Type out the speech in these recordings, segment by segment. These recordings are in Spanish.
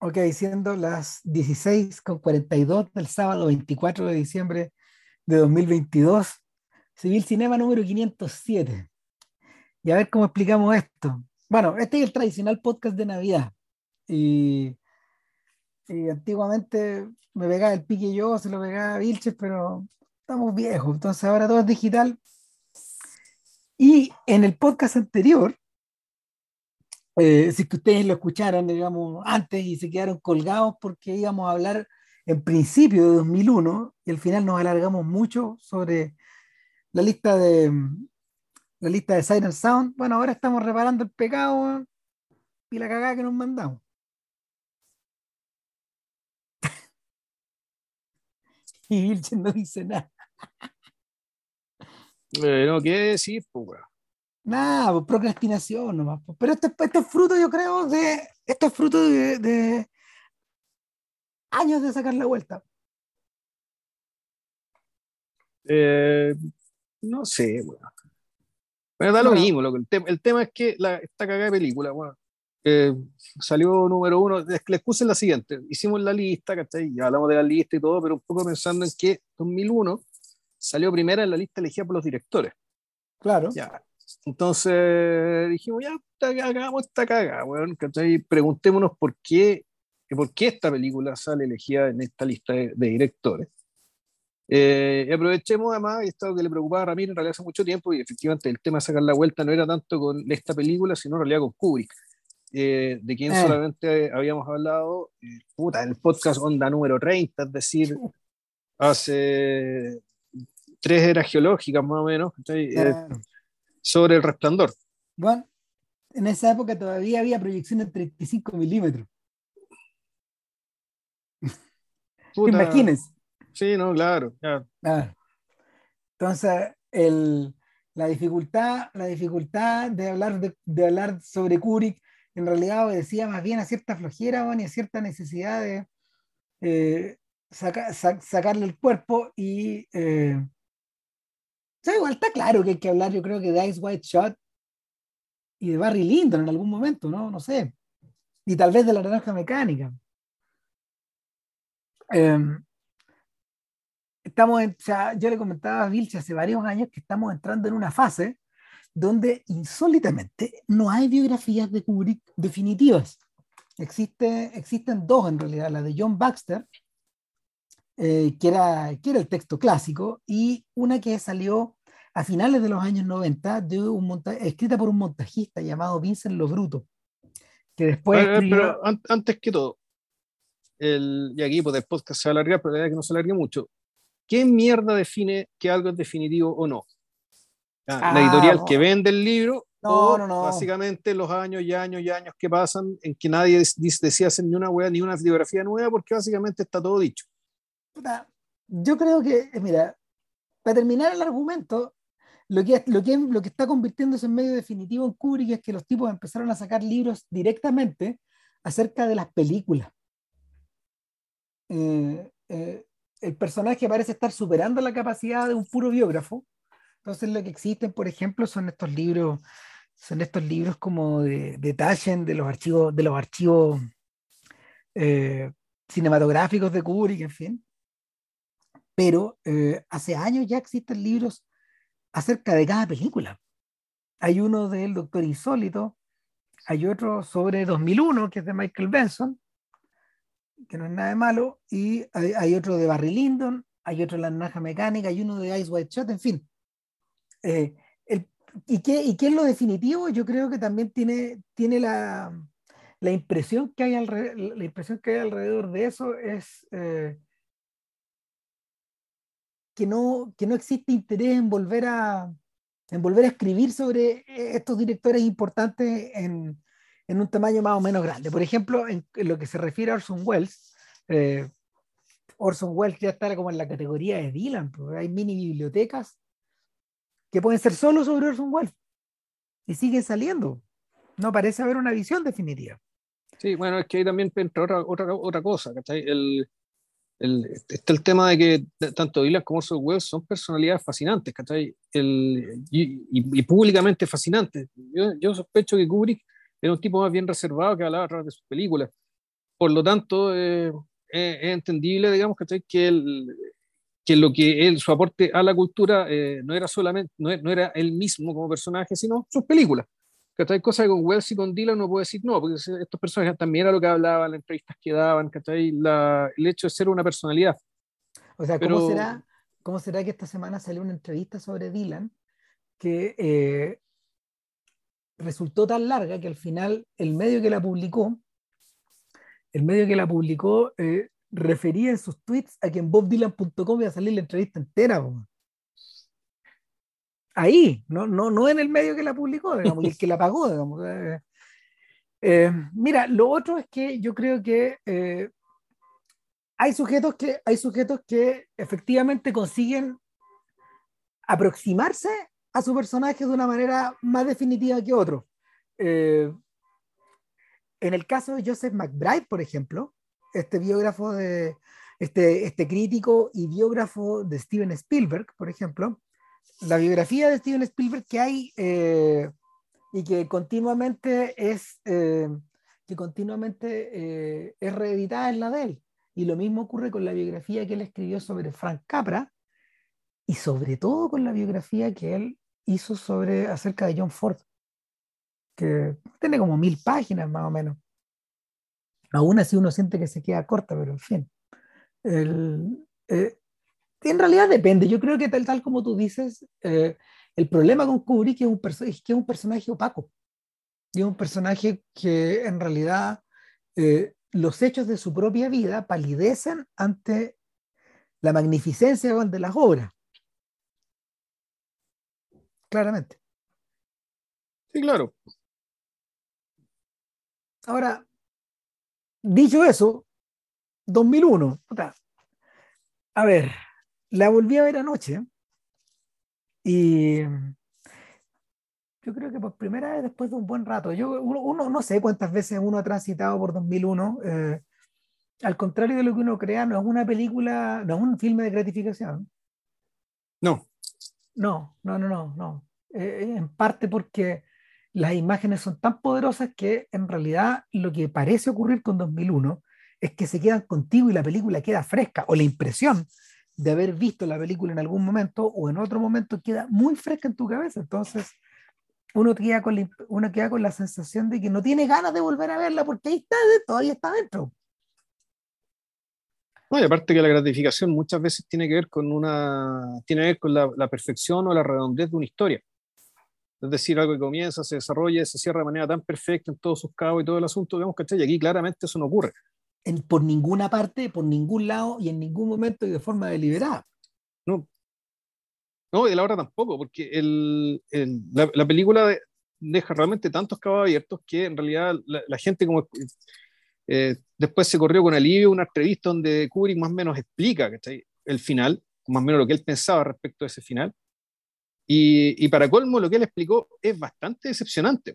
Ok, siendo las 16.42 del sábado 24 de diciembre de 2022, Civil Cinema número 507. Y a ver cómo explicamos esto. Bueno, este es el tradicional podcast de Navidad. Y, y antiguamente me pegaba el pique yo, se lo pegaba Vilches, pero estamos viejos. Entonces ahora todo es digital. Y en el podcast anterior eh, si que ustedes lo escucharon, digamos, antes y se quedaron colgados porque íbamos a hablar en principio de 2001 y al final nos alargamos mucho sobre la lista de la lista de Siren Sound. Bueno, ahora estamos reparando el pecado y la cagada que nos mandamos. y Vilchen no dice nada. Eh, no, ¿qué decir? Pues, Nada, pues, procrastinación nomás. Pues. Pero esto, es fruto, yo creo, de. Esto es fruto de, años de sacar la vuelta. Eh, no sé, bueno. Bueno, da lo mismo. Lo, el, el, tema es que la, esta cagada de película, bueno, salió número uno. La excusa es la siguiente: hicimos la lista, ¿cachai? Ya hablamos de la lista y todo, pero un poco pensando en que 2001 salió primera en la lista elegida por los directores. Claro. Ya, entonces dijimos, ya, hagamos esta caga, bueno, Preguntémonos por qué, por qué esta película sale elegida en esta lista de, directores. Eh, y aprovechemos además, esto que le preocupaba a Ramiro en realidad hace mucho tiempo, y efectivamente el tema de sacar la vuelta no era tanto con esta película, sino en realidad con Kubrick, eh, de quien eh. solamente habíamos hablado puta, en el podcast Onda número 30, es decir, hace tres eras geológicas más o menos sobre el resplandor. Bueno, en esa época todavía había proyección en 35 milímetros. Imagínense. Sí, no, claro. Entonces, el, la, dificultad, la dificultad de hablar, de, hablar sobre Kubrick en realidad obedecía más bien a cierta flojera y a cierta necesidad de eh, sacarle el cuerpo y eh, igual está claro que hay que hablar, yo creo que de Ice White Shot y de Barry Lyndon en algún momento, ¿no? No sé. Y tal vez de la naranja mecánica. Em, estamos yo le comentaba a Vilche hace varios años que estamos entrando en una fase donde insólitamente no hay biografías de Kubrick definitivas. Existe, existen dos en realidad, la de John Baxter, eh, que, era, que era el texto clásico, y una que salió a finales de los años 90, de un escrita por un montajista llamado Vincent Lobruto, que después... Pero antes que todo, el, y aquí pues, el podcast se va a alargar, pero la verdad que no se alargue mucho. ¿Qué mierda define que algo es definitivo o no? la ah, editorial que vende el libro no, o no, no. básicamente los años y años y años que pasan en que nadie decía hacer ni una wea ni una biografía nueva porque básicamente está todo dicho. Yo creo que, eh, mira, para terminar el argumento, lo que, lo, que, lo que está convirtiéndose en medio definitivo en Kubrick es que los tipos empezaron a sacar libros directamente acerca de las películas. Eh, eh, el personaje parece estar superando la capacidad de un puro biógrafo. Entonces lo que existen, por ejemplo, son estos libros, son estos libros como de, de de los archivos, de los archivos eh, cinematográficos de Kubrick, en fin. Pero hace años ya existen libros acerca de cada película. Hay uno del Doctor Insólito, hay otro sobre 2001, que es de Michael Benson, que no es nada de malo, y hay, otro de Barry Lyndon, hay otro de La Naranja Mecánica, hay uno de Ice White Shot, en fin. Eh, y, qué, ¿Y qué es lo definitivo? Yo creo que también tiene, tiene la, la impresión que hay alrededor, la impresión que hay alrededor de eso es eh, que no, que no existe interés en volver a, en volver a escribir sobre estos directores importantes en, en un tamaño más o menos grande. Por ejemplo, en, lo que se refiere a Orson Welles, eh, Orson Welles ya está como en la categoría de Dylan, porque hay mini bibliotecas que pueden ser solo sobre Orson Welles y siguen saliendo. No parece haber una visión definitiva. Sí, bueno, es que ahí también entra otra, otra, otra cosa, El, está el tema de que tanto Dylan como Orson Welles son personalidades fascinantes, El, y, públicamente fascinantes. Yo, yo, sospecho que Kubrick era un tipo más bien reservado que hablaba a través de sus películas. por lo tanto, es entendible, digamos, que, el, que lo que él, su aporte a la cultura no era solamente, no, no, era él mismo como personaje, sino sus películas. Hay Cosa que con Wells y con Dylan no puedo decir no, porque estos personajes también era lo que hablaban, las entrevistas que daban, La, el hecho de ser una personalidad. O sea, ¿cómo, será, ¿cómo será que esta semana salió una entrevista sobre Dylan que eh, resultó tan larga que al final el medio que la publicó, el medio que la publicó eh, refería en sus tweets a que en bobdylan.com iba a salir la entrevista entera. Ahí, no, no, no en el medio que la publicó, digamos, el que la pagó. Digamos. Eh, mira, lo otro es que yo creo que hay sujetos que, hay sujetos que efectivamente consiguen aproximarse a su personaje de una manera más definitiva que otros. Eh, en el caso de Joseph McBride, por ejemplo, este biógrafo de este, este crítico y biógrafo de Steven Spielberg, por ejemplo, la biografía de Steven Spielberg que hay eh, y que continuamente es eh, que continuamente es reeditada en la de él. Y lo mismo ocurre con la biografía que él escribió sobre Frank Capra y sobre todo con la biografía que él hizo sobre, acerca de John Ford, que tiene como mil páginas más o menos. Aún así uno siente que se queda corta, pero en fin. El, eh, en realidad depende. Yo creo que tal, tal como tú dices, eh, el problema con Kubrick es, un que es un personaje opaco. Y es un personaje que en realidad eh, los hechos de su propia vida palidecen ante la magnificencia de las obras. Claramente. Sí, claro. Ahora, dicho eso, 2001, a ver, la volví a ver anoche y yo creo que por primera vez después de un buen rato, yo uno, no sé cuántas veces uno ha transitado por 2001, eh, al contrario de lo que uno crea, no es una película, no es un filme de gratificación. No. No, no, no, no, no. Eh, en parte porque las imágenes son tan poderosas que en realidad lo que parece ocurrir con 2001 es que se quedan contigo y la película queda fresca, o la impresión de haber visto la película en algún momento o en otro momento queda muy fresca en tu cabeza. Entonces, uno queda, con la, uno queda con la sensación de que no tiene ganas de volver a verla porque ahí está, todavía está dentro. No, y aparte que la gratificación muchas veces tiene que ver con una tiene que ver con la, la, perfección o la redondez de una historia. Es decir, algo que comienza, se desarrolla, se cierra de manera tan perfecta en todos sus cabos y todo el asunto, digamos, ¿cachai? Y aquí claramente eso no ocurre. En, por ninguna parte, por ningún lado y en ningún momento y de forma deliberada. No, no, y de la hora tampoco, porque el, el, la, película deja realmente tantos cabos abiertos que en realidad la, gente como eh, después se corrió con alivio una entrevista donde Kubrick más o menos explica el final, más o menos lo que él pensaba respecto a ese final. Y, y para colmo, lo que él explicó es bastante decepcionante.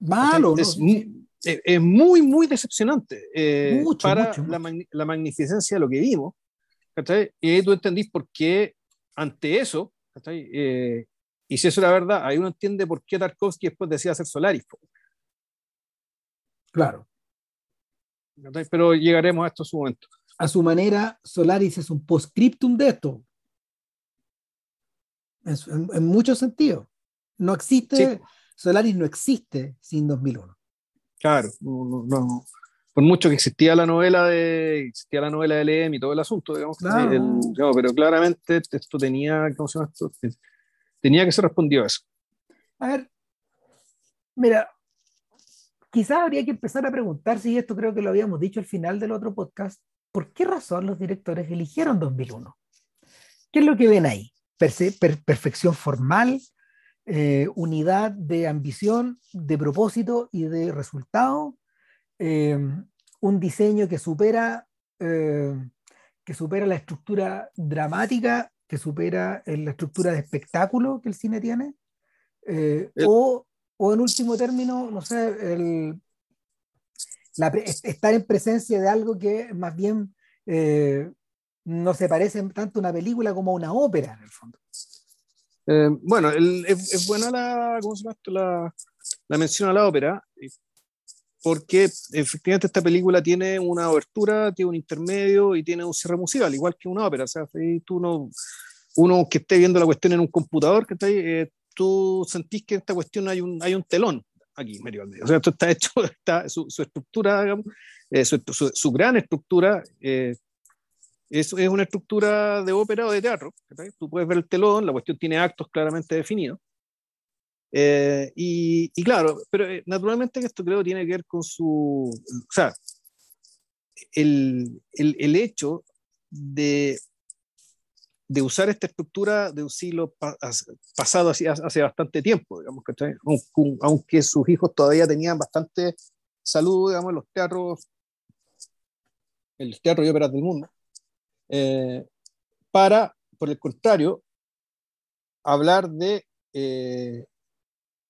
Malo, es, es, muy, muy decepcionante eh, para La, la, magnificencia de lo que vimos. Y ahí tú entendís por qué ante eso, eh, y si eso es la verdad, ahí uno entiende por qué Tarkovsky después decía hacer Solaris. Claro. Pero llegaremos a esto en su momento. A su manera, Solaris es un postscriptum de esto. En, en, muchos sentidos. No existe, Solaris no existe sin 2001. Claro, no, no, por mucho que existía la novela de existía la novela de Lem y todo el asunto, digamos, pero claramente esto tenía, ¿cómo se llama esto? Tenía que ser respondido a eso. A ver, mira, quizás habría que empezar a preguntar si esto creo que lo habíamos dicho al final del otro podcast, ¿por qué razón los directores eligieron 2001? ¿Qué es lo que ven ahí? perfección formal, eh, unidad de ambición, de propósito y de resultado, eh, un diseño que supera, eh, que supera la estructura dramática, que supera la estructura de espectáculo que el cine tiene, o, o, en último término, no sé, el, estar en presencia de algo que más bien no se parece tanto a una película como a una ópera, en el fondo. Bueno, es, buena la, ¿cómo se llama esto? La, la mención a la ópera porque efectivamente esta película tiene una abertura, tiene un intermedio y tiene un cierre musical, igual que una ópera. O sea, tú no, uno que esté viendo la cuestión en un computador, que está ahí, eh, tú sentís que en esta cuestión hay un, hay un telón aquí, medio al medio. O sea, esto está hecho, está, su, su estructura, digamos, eh, su, su, su, gran estructura eh, es, es, una estructura de ópera o de teatro. Tú puedes ver el telón, la cuestión tiene actos claramente definidos. Eh, y, y, claro, pero eh, naturalmente que esto creo tiene que ver con su, o sea, el, el, el hecho de, de, usar esta estructura de un siglo pa pasado hace, hace, bastante tiempo, digamos, que aunque sus hijos todavía tenían bastante salud, digamos, en los teatros, en los teatros y óperas del mundo, eh, para, por el contrario, hablar de eh,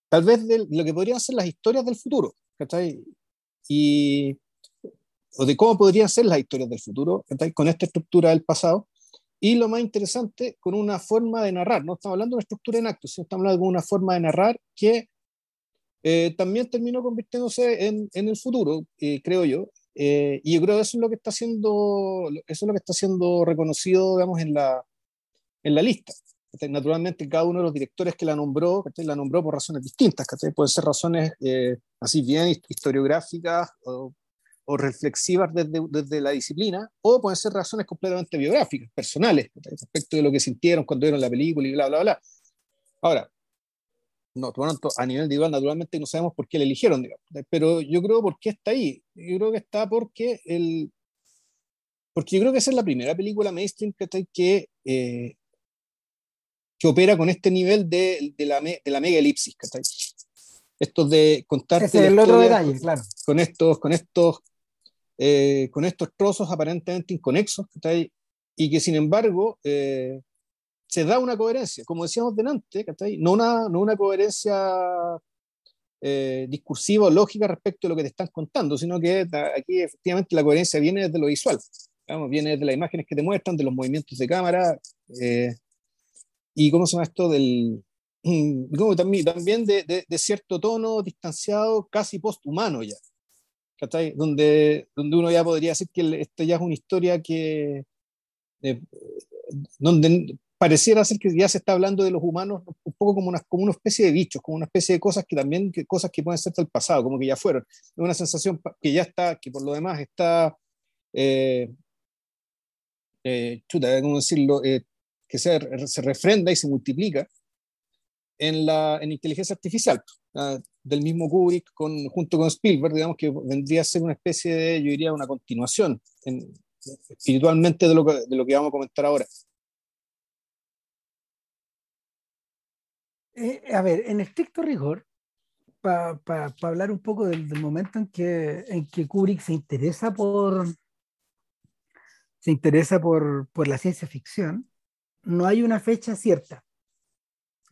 tal vez de lo que podrían ser las historias del futuro, ¿cachai? Y, o de cómo podrían ser las historias del futuro, ¿cachai? Con esta estructura del pasado. Y lo más interesante, con una forma de narrar. No estamos hablando de una estructura en actos, sino estamos hablando de una forma de narrar que eh, también terminó convirtiéndose en, en el futuro, eh, creo yo. Eh, y yo creo que eso es lo que está siendo, eso es lo que está siendo reconocido, digamos, en la, en la lista. Naturalmente, cada uno de los directores que la nombró, la nombró por razones distintas, pueden ser razones eh, así bien historiográficas o, o reflexivas desde, desde, la disciplina, o pueden ser razones completamente biográficas, personales, respecto de lo que sintieron cuando vieron la película y bla, bla, bla. Ahora, no, a nivel individual, naturalmente no sabemos por qué le eligieron, digamos, pero yo creo por qué está ahí. Yo creo que está porque el, porque yo creo que esa es la primera película mainstream que, que eh, que opera con este nivel de, de, la, de la mega elipsis, ¿cachai? Esto de contarte. Ese es el otro detalle, claro. Con estos, con estos, eh, con estos trozos aparentemente inconexos, ¿cachai? Y que sin embargo eh, se da una coherencia, como decíamos delante, ¿cachai? No una, no una coherencia eh, discursiva o lógica respecto a lo que te están contando, sino que aquí efectivamente la coherencia viene desde lo visual, digamos, viene desde las imágenes que te muestran, de los movimientos de cámara, eh, y cómo se llama esto del como también, también de, de, de, cierto tono distanciado, casi posthumano ya, Donde, donde uno ya podría decir que esto ya es una historia que, eh, donde pareciera ser que ya se está hablando de los humanos un poco como una, como una especie de bichos, como una especie de cosas que también, que, cosas que pueden ser del pasado, como que ya fueron. Es una sensación que ya está, que por lo demás está, eh, eh, chuta, ¿cómo decirlo? Eh, que se, se refrenda y se multiplica en la en inteligencia artificial, uh, del mismo Kubrick con, junto con Spielberg, digamos que vendría a ser una especie de, yo diría, una continuación en, espiritualmente de lo, que, de lo que vamos a comentar ahora. Eh, a ver, en estricto rigor, para pa, pa hablar un poco del, del, momento en que, en que Kubrick se interesa por se interesa por, por la ciencia ficción, no hay una fecha cierta,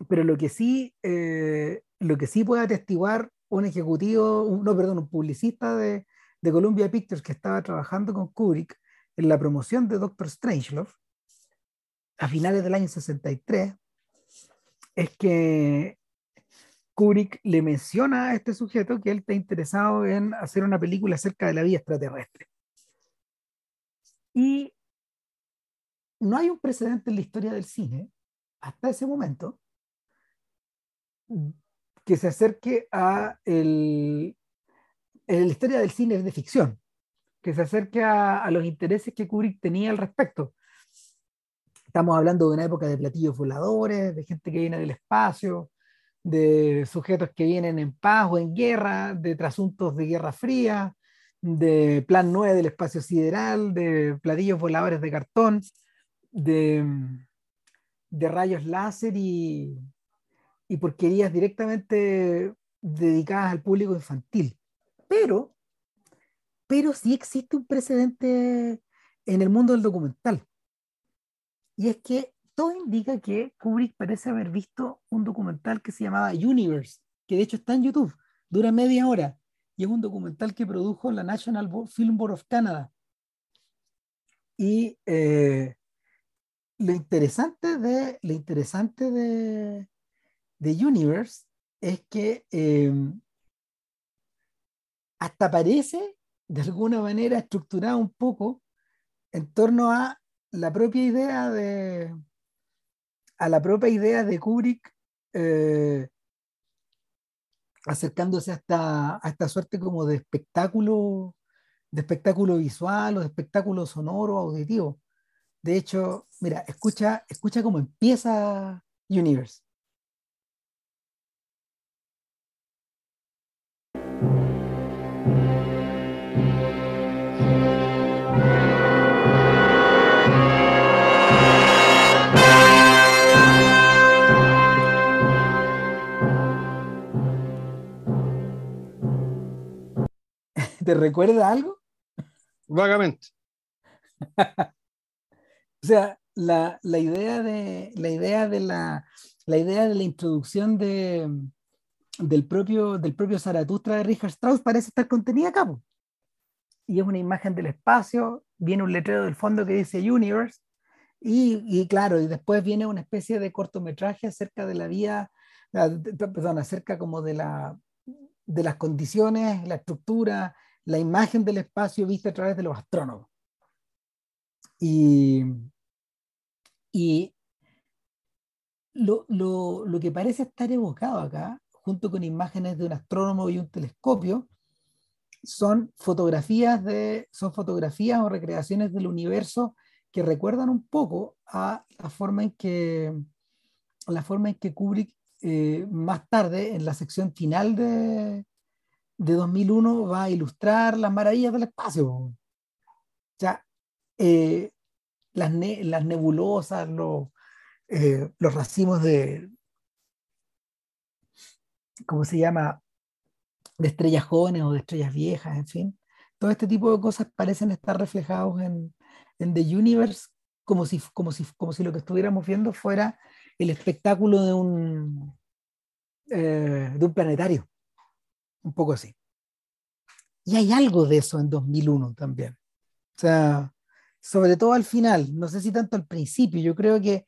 pero lo que sí, eh, lo que sí puede atestiguar un ejecutivo, un, no, perdón, un publicista de, de, Columbia Pictures que estaba trabajando con Kubrick en la promoción de Doctor Strangelove a finales del año 63, es que Kubrick le menciona a este sujeto que él está interesado en hacer una película acerca de la vida extraterrestre. Y no hay un precedente en la historia del cine, hasta ese momento, que se acerque a el, la historia del cine de ficción, que se acerque a, a los intereses que Kubrick tenía al respecto. Estamos hablando de una época de platillos voladores, de gente que viene del espacio, de sujetos que vienen en paz o en guerra, de trasuntos de guerra fría, de plan 9 del espacio sideral, de platillos voladores de cartón de, de rayos láser y, y porquerías directamente dedicadas al público infantil. Pero, pero sí existe un precedente en el mundo del documental. Y es que todo indica que Kubrick parece haber visto un documental que se llamaba Universe, que de hecho está en YouTube, dura media hora, y es un documental que produjo la National Film Board of Canada. Y eh, lo interesante de, lo interesante de, de Universe es que eh, hasta parece de alguna manera estructurada un poco en torno a la propia idea de a la propia idea de Kubrick eh, acercándose hasta a esta suerte como de espectáculo de espectáculo visual o de espectáculo sonoro auditivo. De hecho mira escucha escucha cómo empieza Universe ¿Te recuerda algo? Vagamente. o sea, la, idea de la idea de la, la idea de la introducción de, del propio del propio Zaratustra de Richard Strauss parece estar contenida acá. Y es una imagen del espacio, viene un letrero del fondo que dice Universe, y, y, claro, y después viene una especie de cortometraje acerca de la vía, perdón, acerca como de la de las condiciones, la estructura, la imagen del espacio vista a través de los astrónomos. Y, y lo, lo, lo, que parece estar evocado acá, junto con imágenes de un astrónomo y un telescopio, son fotografías, de, son fotografías o recreaciones del universo que recuerdan un poco a la forma en que, la forma en que Kubrick eh, más tarde, en la sección final de, de 2001 va a ilustrar las maravillas del espacio. O sea, eh, las, las, nebulosas, los, eh, los racimos de, ¿cómo se llama? De estrellas jóvenes o de estrellas viejas, en fin. Todo este tipo de cosas parecen estar reflejados en, en The Universe como si, como, si, como si lo que estuviéramos viendo fuera el espectáculo de un, eh, de un planetario un poco así. Y hay algo de eso en 2001 también. O sea, sobre todo al final, no sé si tanto al principio, yo creo que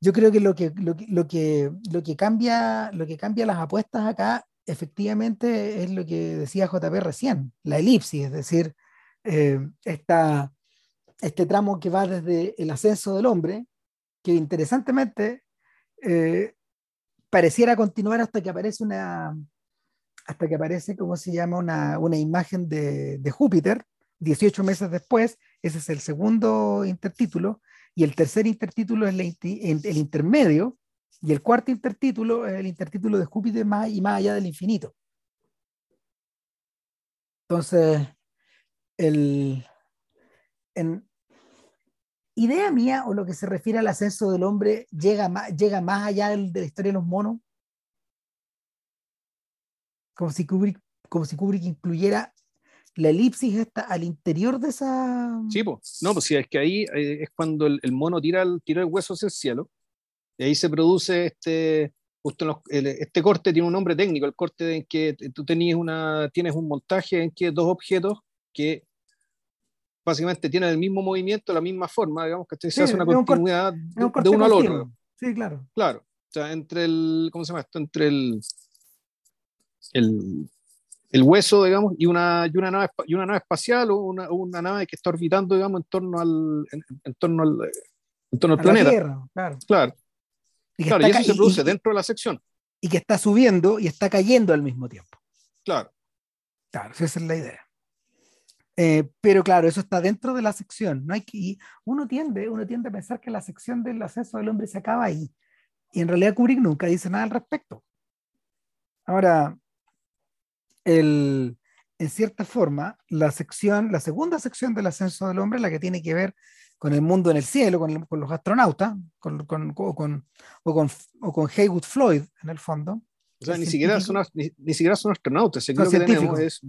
yo creo que lo que, lo que, lo que, lo que, cambia, lo que cambia las apuestas acá efectivamente es lo que decía JP recién, la elipsis, es decir, eh, este tramo que va desde el ascenso del hombre, que interesantemente eh, pareciera continuar hasta que aparece una, hasta que aparece, ¿cómo se llama?, una, una imagen de, de, Júpiter, 18 meses después, ese es el segundo intertítulo, y el tercer intertítulo es el intermedio, y el cuarto intertítulo es el intertítulo de Júpiter más y más allá del infinito. Entonces, el, en idea mía o lo que se refiere al ascenso del hombre llega más, llega más allá de la historia de los monos como si Kubrick, como si Kubrick incluyera la elipsis esta al interior de esa... Sí, pues, no, pues sí, es que ahí eh, es cuando el, mono tira el, tira el hueso hacia el cielo, y ahí se produce este, justo este corte tiene un nombre técnico, el corte en que tú tenías una, tienes un montaje en que dos objetos que básicamente tienen el mismo movimiento, la misma forma, digamos, que se hace una continuidad de, uno al otro. Sí, claro. Claro. O sea, entre el, ¿cómo se llama esto? Entre el, el, el hueso, digamos, y una, y una, nave, y una nave espacial o una, una nave que está orbitando, digamos, en torno al, en, torno al, en torno al planeta. Tierra, claro. Claro. Y, claro, y eso se produce dentro de la sección. Y que está subiendo y está cayendo al mismo tiempo. Claro. Claro, esa es la idea. Eh, pero claro, eso está dentro de la sección. No hay que, uno, tiende, uno tiende a pensar que la sección del ascenso del hombre se acaba ahí. Y en realidad Kubrick nunca dice nada al respecto. Ahora, el, en cierta forma, la sección, la segunda sección del ascenso del hombre, la que tiene que ver con el mundo en el cielo, con, con los astronautas, con, con, o, con, o, con, Haywood Floyd, en el fondo. O sea, ni siquiera, son, ni, ni, siquiera son astronautas. que tenemos es,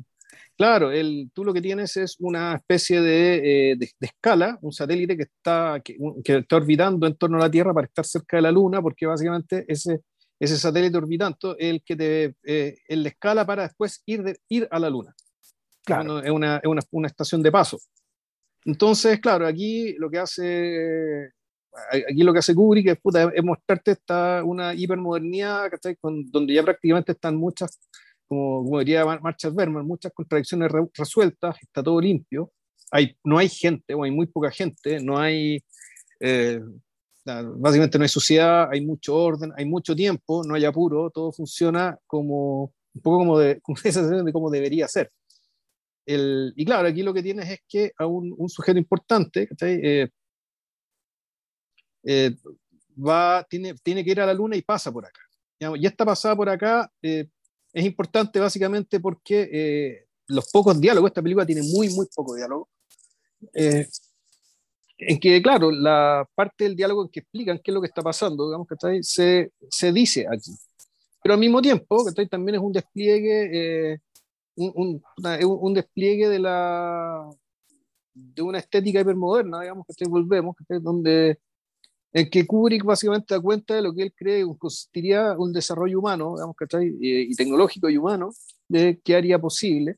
claro, el, tú lo que tienes es una especie de, eh, de, de escala, un satélite que está, que, que, está orbitando en torno a la Tierra para estar cerca de la Luna, porque básicamente ese, ese satélite orbitando es el que te eh, en la escala para después ir, de, ir a la Luna. Claro. es, una, es una, una, estación de paso. Entonces, claro, aquí lo que hace aquí lo que hace Kubrick es, puta, es mostrarte esta, una hipermodernidad, Con, donde ya prácticamente están muchas, como, como diría Marshall Berman, muchas contradicciones resueltas, está todo limpio, hay, no hay gente o hay muy poca gente, no hay, eh, básicamente no hay sociedad, hay mucho orden, hay mucho tiempo, no hay apuro, todo funciona como un poco como, de, como esa sensación de cómo debería ser. El, y claro, aquí lo que tienes es que a un, un sujeto importante eh, eh, va, tiene, tiene que ir a la luna y pasa por acá. Y esta pasada por acá eh, es importante básicamente porque los pocos diálogos, esta película tiene muy, muy poco diálogo, en que, claro, la parte del diálogo en que explican qué es lo que está pasando, digamos, que se, se dice aquí. Pero al mismo tiempo, que también es un despliegue, un, un, un, despliegue de la de una estética hipermoderna, digamos, que volvemos, donde en que Kubrick básicamente da cuenta de lo que él cree consistiría un desarrollo humano, digamos, Y, y, tecnológico y humano, de que haría posible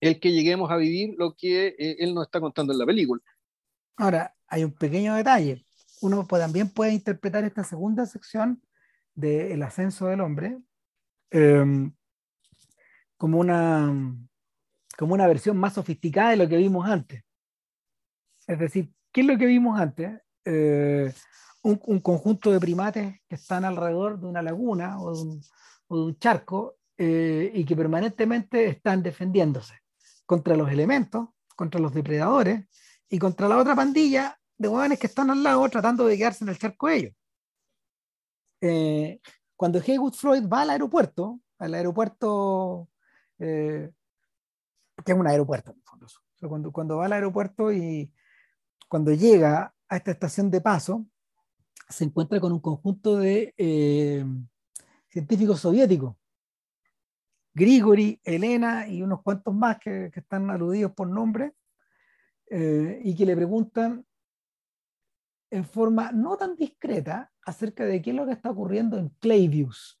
el que lleguemos a vivir lo que eh, él nos está contando en la película. Ahora, hay un pequeño detalle. Uno también puede interpretar esta segunda sección del El ascenso del hombre em, como, una, como una versión más sofisticada de lo que vimos antes. Es decir, ¿qué es lo que vimos antes? Eh, un, conjunto de primates que están alrededor de una laguna o de un, charco eh, y que permanentemente están defendiéndose contra los elementos, contra los depredadores y contra la otra pandilla de jóvenes que están al lado tratando de quedarse en el charco ellos. Eh, cuando Haywood Floyd va al aeropuerto, al aeropuerto, que es un aeropuerto cuando, cuando va al aeropuerto y cuando llega a esta estación de paso, se encuentra con un conjunto de eh, científicos soviéticos, Grigori, Elena y unos cuantos más que, están aludidos por nombre, eh, y que le preguntan en forma no tan discreta acerca de qué es lo que está ocurriendo en Clavius.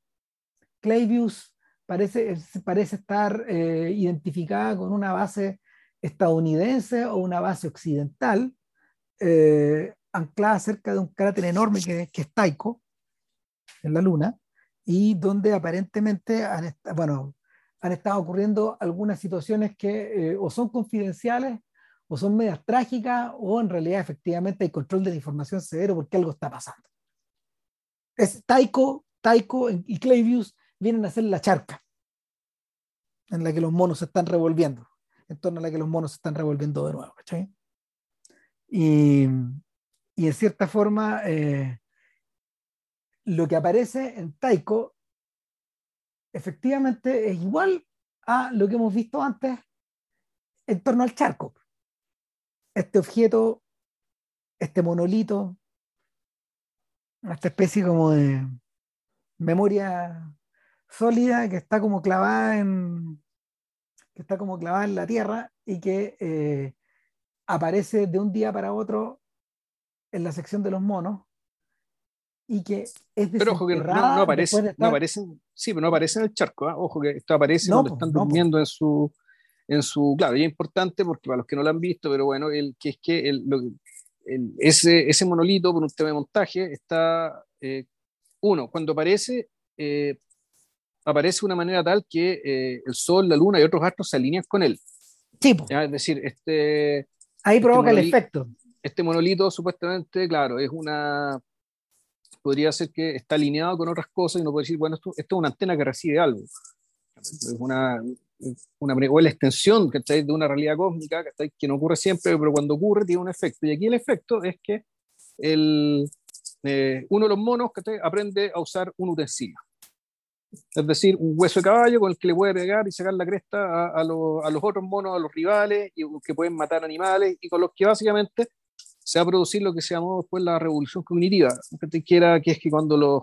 Clavius parece, parece estar eh, identificada con una base estadounidense o una base occidental, eh, anclada cerca de un cráter enorme que, es Taiko, en la Luna, y donde aparentemente han, bueno, han estado ocurriendo algunas situaciones que eh, o son confidenciales o son medias trágicas o en realidad efectivamente hay control de la información severo porque algo está pasando. Es Taiko, Taiko y Clavius vienen a ser la charca en la que los monos se están revolviendo, en torno a la que los monos se están revolviendo de nuevo. Y, y en cierta forma, eh, lo que aparece en Taiko efectivamente es igual a lo que hemos visto antes en torno al charco. Este objeto, este monolito, esta especie como de memoria sólida que está como clavada en que está como clavada en la tierra y que eh, aparece de un día para otro en la sección de los monos y que es pero ojo que no, no aparece, no aparecen, sí, pero no aparece en el charco, ¿eh? ojo que esto aparece cuando están durmiendo en su en su, claro, y es importante porque para los que no lo han visto, pero bueno, el, que es que el, el, ese, ese monolito por un tema de montaje está, eh, uno, cuando aparece, eh, aparece de una manera tal que eh, el Sol, la Luna y otros astros se alinean con él. Sí, Es decir, este, Ahí este provoca el efecto. Este monolito supuestamente, claro, es una, podría ser que está alineado con otras cosas y uno puede decir, bueno, esto, esto es una antena que recibe algo. Es una, una o la extensión de una realidad cósmica que no ocurre siempre, pero cuando ocurre tiene un efecto. Y aquí el efecto es que el, eh, uno de los monos aprende a usar un utensilio. Es decir, un hueso de caballo con el que le puede pegar y sacar la cresta a, los, a los otros monos, a los rivales, y que pueden matar animales, y con los que básicamente se va a producir lo que se llamó después la revolución cognitiva, que, quiera, que es que cuando los,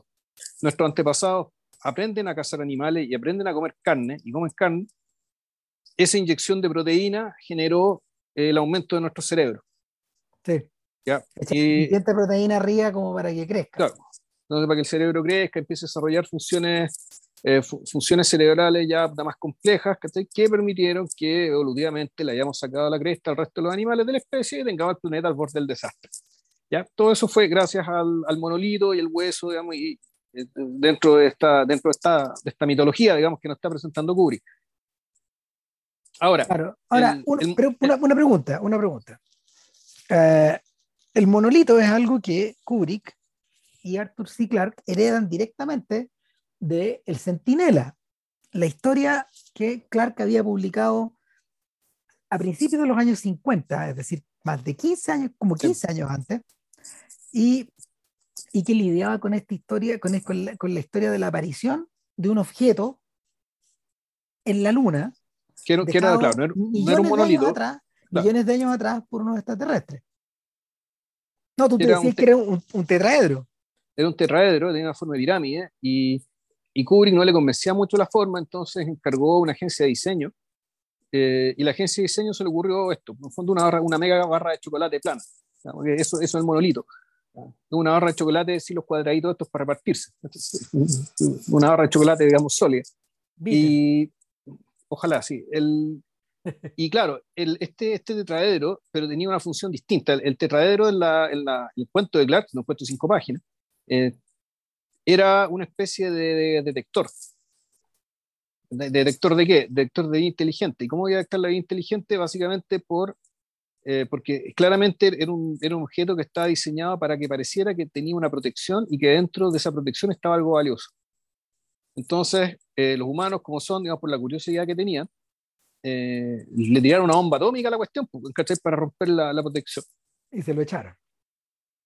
nuestros antepasados aprenden a cazar animales y aprenden a comer carne, y comen carne, esa inyección de proteína generó el aumento de nuestro cerebro. Sí. ¿Ya? Y, proteína arriba como para que crezca. Claro donde para que el cerebro crezca, empiece a desarrollar funciones, eh, funciones cerebrales ya más complejas que permitieron que evolutivamente le hayamos sacado la cresta al resto de los animales de la especie y tengamos el planeta al borde del desastre. ¿ya? Todo eso fue gracias al, al monolito y el hueso, digamos, y eh, dentro, de esta, dentro de, esta, de esta mitología, digamos, que nos está presentando Kubrick. Ahora, ahora una, pregunta, una pregunta. Eh, el monolito es algo que Kubrick y Arthur C. Clarke heredan directamente de El Centinela, la historia que Clarke había publicado a principios de los años 50, es decir, más de 15 años, como 15 años antes, y, y que lidiaba con esta historia, con, con, la, con, la, historia de la aparición de un objeto en la Luna. Que, no, era, claro, no era, no era un monolito. De atrás, claro. Millones de años atrás por unos extraterrestres. No, tú te era decías que era un, un, tetraedro. Era un tetraedro, tenía una forma de pirámide y, y Kubrick no le convencía mucho la forma, entonces encargó una agencia de diseño eh, y la agencia de diseño se le ocurrió esto, en el fondo una, barra, una mega barra de chocolate plana, eso, eso es el monolito. Una barra de chocolate sin los cuadraditos estos para repartirse. Una barra de chocolate, digamos, sólida. Y ojalá, sí. El, y claro, el, este, este tetraedro, pero tenía una función distinta. El, el tetraedro en, la, en, la, el cuento de Clark, en un cuento de cinco páginas, eh, era una especie de, de detector ¿Detector de qué? Detector de vida inteligente. ¿Y cómo voy a detectar la vida inteligente? Básicamente por, eh, porque claramente era un, era un objeto que estaba diseñado para que pareciera que tenía una protección y que dentro de esa protección estaba algo valioso. Entonces, eh, los humanos, como son, digamos, por la curiosidad que tenían, eh, le tiraron una bomba atómica a la cuestión, pues, ¿cachai? Para romper la, la protección. Y se lo echaron.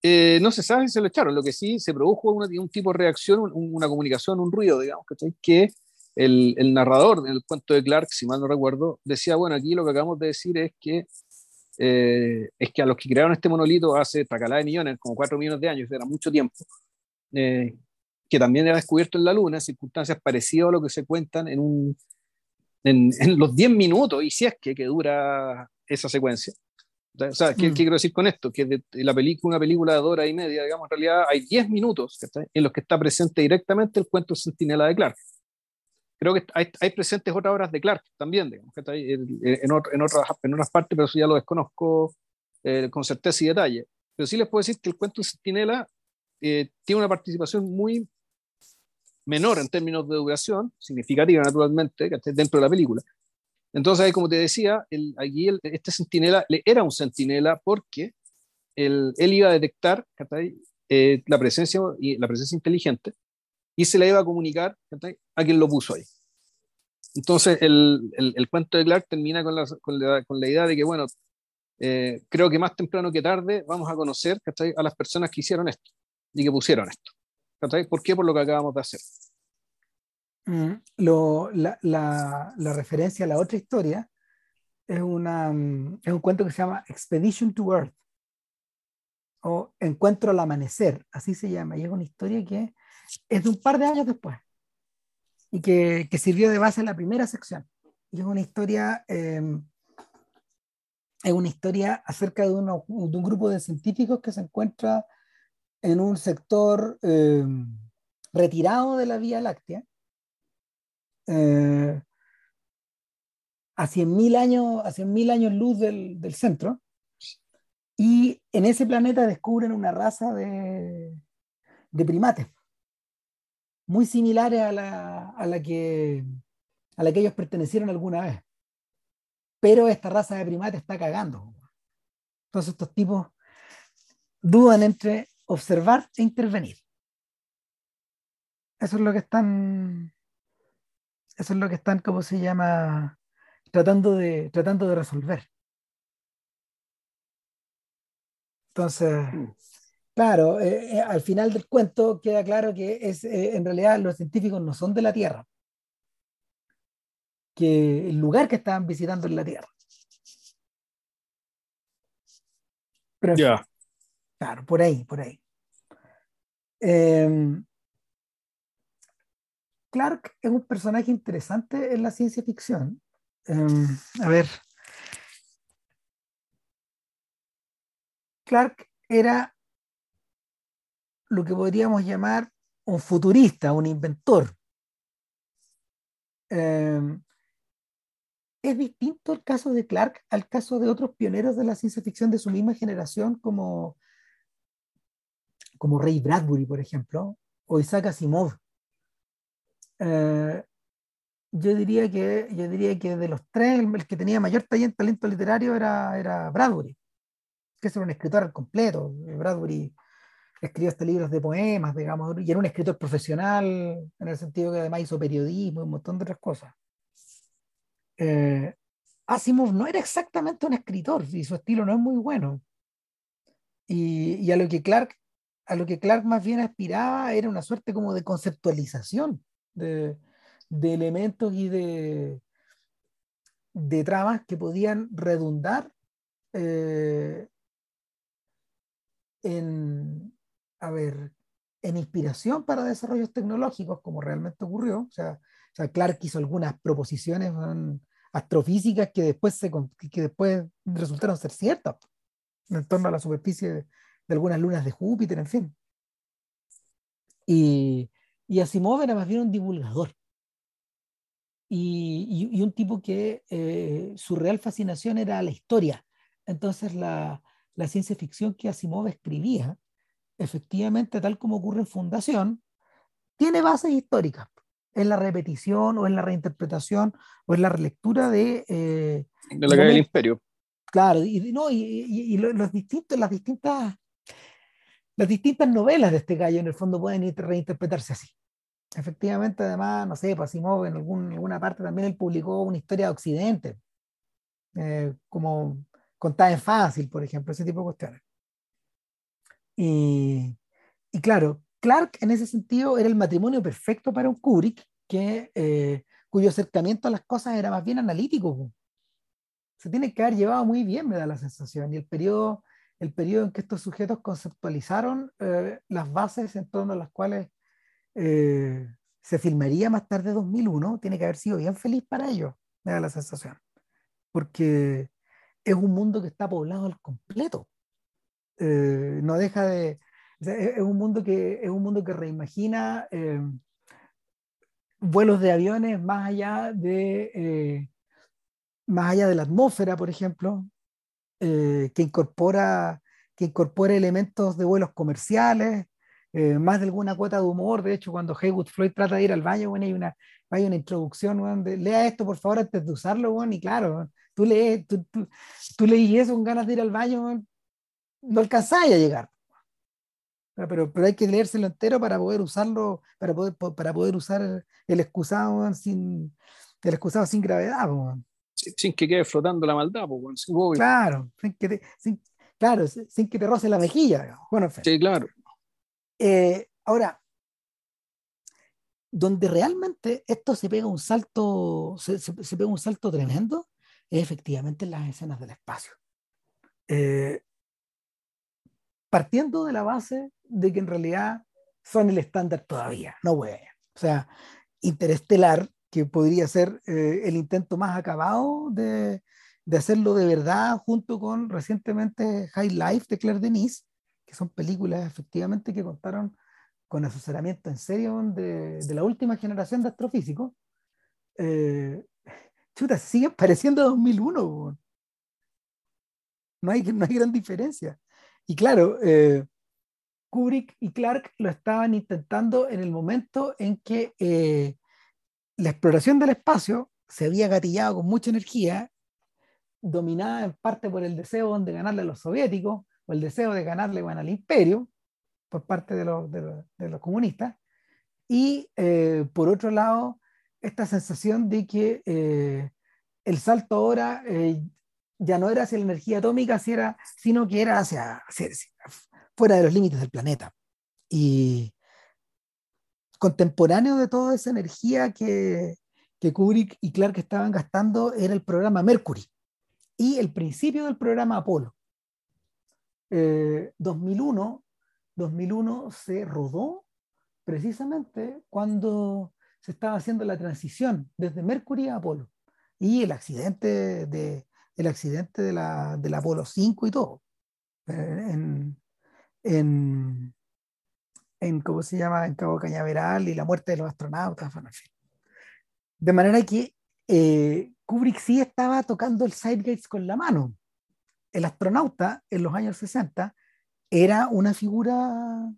Eh, no se sabe si se lo echaron, lo que sí se produjo una, un tipo de reacción, un, una comunicación, un ruido, digamos, ¿cachai? Que el, el, narrador del cuento de Clark, si mal no recuerdo, decía, bueno, aquí lo que acabamos de decir es que, eh, es que a los que crearon este monolito hace tacalá de millones, como cuatro millones de años, era mucho tiempo, eh, que también era descubierto en la Luna, en circunstancias parecidas a lo que se cuentan en, un, en, en los 10 minutos, y si es que, que dura esa secuencia. O sea, ¿qué, mm. ¿qué, quiero decir con esto? Que de, la película, una película de dos horas y media, digamos, en realidad hay 10 minutos en los que está presente directamente el cuento Centinela de Clark creo que hay, hay, presentes otras obras de Clark también, digamos, que está ahí en, en, otras, en otras partes, pero eso ya lo desconozco eh, con certeza y detalle. Pero sí les puedo decir que el cuento de Centinela eh, tiene una participación muy menor en términos de duración, significativa naturalmente, que dentro de la película. Entonces, ahí, como te decía, el, aquí el, este centinela era un centinela porque el, él iba a detectar eh, la, presencia, la presencia inteligente y se la iba a comunicar a quien lo puso ahí. Entonces, el, el, el cuento de Clark termina con la, con la, con la idea de que, bueno, eh, creo que más temprano que tarde vamos a conocer a las personas que hicieron esto y que pusieron esto. ¿Por qué? Por lo que acabamos de hacer. Mm, lo, la, la, la, referencia a la otra historia es, una, mm, es un cuento que se llama Expedition to Earth o Encuentro al Amanecer, así se llama, y es una historia que es de un par de años después y que, sirvió de base en la primera sección. Y es una historia, eh, es una historia acerca de, un grupo de científicos que se encuentra en un sector eh, retirado de la Vía Láctea, eh, a 100.000 años, a 100 años luz del, del, centro, y en ese planeta descubren una raza de, de primates muy similares a la, a la, que, a la que ellos pertenecieron alguna vez. Pero esta raza de primates está cagando. Entonces estos tipos dudan entre observar e intervenir. Eso es lo que están, eso es lo que están, ¿cómo se llama? Tratando de, tratando de resolver. Entonces, mm. Claro, eh, eh, al final del cuento queda claro que es, eh, en realidad los científicos no son de la Tierra, que el lugar que estaban visitando es la Tierra. Pero, yeah. Claro, por ahí, por ahí. Eh, Clark es un personaje interesante en la ciencia ficción. Eh, a ver. Clark era lo que podríamos llamar un futurista, un inventor. Eh, es distinto el caso de Clark al caso de otros pioneros de la ciencia ficción de su misma generación, como, como Ray Bradbury, por ejemplo, o Isaac Asimov. Eh, yo diría que yo diría que de los tres el, que tenía mayor talento literario era, era Bradbury que es un escritor completo Bradbury escribió este libros de poemas digamos y era un escritor profesional en el sentido que además hizo periodismo y un montón de otras cosas. Eh, Asimov no era exactamente un escritor y su estilo no es muy bueno. Y, a lo que Clark a lo que Clark más bien aspiraba era una suerte como de conceptualización de, de elementos y de, de tramas que podían redundar eh, en, a ver, en inspiración para desarrollos tecnológicos, como realmente ocurrió. O sea, Clark hizo algunas proposiciones astrofísicas que después, se, que después resultaron ser ciertas en torno a la superficie de, de algunas lunas de Júpiter, en fin. Y, y Asimov era más bien un divulgador y, un tipo que eh, su real fascinación era la historia. Entonces la, la, ciencia ficción que Asimov escribía, efectivamente, tal como ocurre en Fundación, tiene bases históricas. En la repetición o en la reinterpretación o en la relectura de... Eh, de la caída del imperio. Claro, y, no, y, los distintos, las distintas las distintas novelas de este gallo en el fondo pueden reinterpretarse así efectivamente, además, no sé, pues Asimov en algún, alguna parte también él publicó una historia de Occidente, eh, como contada en fácil, por ejemplo, ese tipo de cuestiones. Y, claro, Clark en ese sentido era el matrimonio perfecto para un Kubrick, que, eh, cuyo acercamiento a las cosas era más bien analítico. Se tiene que haber llevado muy bien, me da la sensación. Y el periodo, el periodo en que estos sujetos conceptualizaron eh, las bases en torno a las cuales eh, se filmaría más tarde 2001, tiene que haber sido bien feliz para ellos, me da la sensación. Porque es un mundo que está poblado al completo. Eh, no deja de... es, un mundo que, es un mundo que reimagina eh, vuelos de aviones más allá de, más allá de la atmósfera, por ejemplo, que, incorpora, que incorpora elementos de vuelos comerciales, eh, más de alguna cuota de humor. De hecho, cuando Haywood Floyd trata de ir al baño, bueno, hay una, hay una introducción, lea esto por favor antes de usarlo, bueno, y claro, tú lees, tú, tú, tú leí eso con ganas de ir al baño, no alcanzáis a llegar. Pero, pero hay que leérselo entero para poder usarlo, para poder, para poder usar el excusado sin, el excusado sin gravedad. Sin, que quede flotando la maldad. claro, sin que te, sin, claro, sin que te roce la mejilla. Bueno, sí, claro. Eh, ahora, donde realmente esto se pega un salto, se, pega un salto tremendo, es efectivamente en las escenas del espacio. Eh, partiendo de la base de que en realidad son el estándar todavía, no voy O sea, Interestelar, que podría ser eh, el intento más acabado de, de, hacerlo de verdad, junto con recientemente High Life de Claire Denis, son películas efectivamente que contaron con asesoramiento en serio de, de la última generación de astrofísicos, eh, chuta, siguen pareciendo 2001. No hay, no hay gran diferencia. Y claro, eh, Kubrick y Clark lo estaban intentando en el momento en que eh, la exploración del espacio se había gatillado con mucha energía, dominada en parte por el deseo de ganarle a los soviéticos, o el deseo de ganarle bueno, al imperio por parte de los, de los, comunistas, y eh, por otro lado, esta sensación de que eh, el salto ahora eh, ya no era hacia la energía atómica, sino que era hacia, fuera de los límites del planeta. Y contemporáneo de toda esa energía que, que Kubrick y Clark estaban gastando era el programa Mercury y el principio del programa Apolo. 2001, eh, 2001 se rodó precisamente cuando se estaba haciendo la transición desde Mercury a Apolo y el accidente de el accidente de la, del Apolo 5 y todo en, en, en, ¿cómo se llama? en Cabo Cañaveral y la muerte de los astronautas de manera que eh, Kubrick sí estaba tocando el side gates con la mano el astronauta en los años 60 era una figura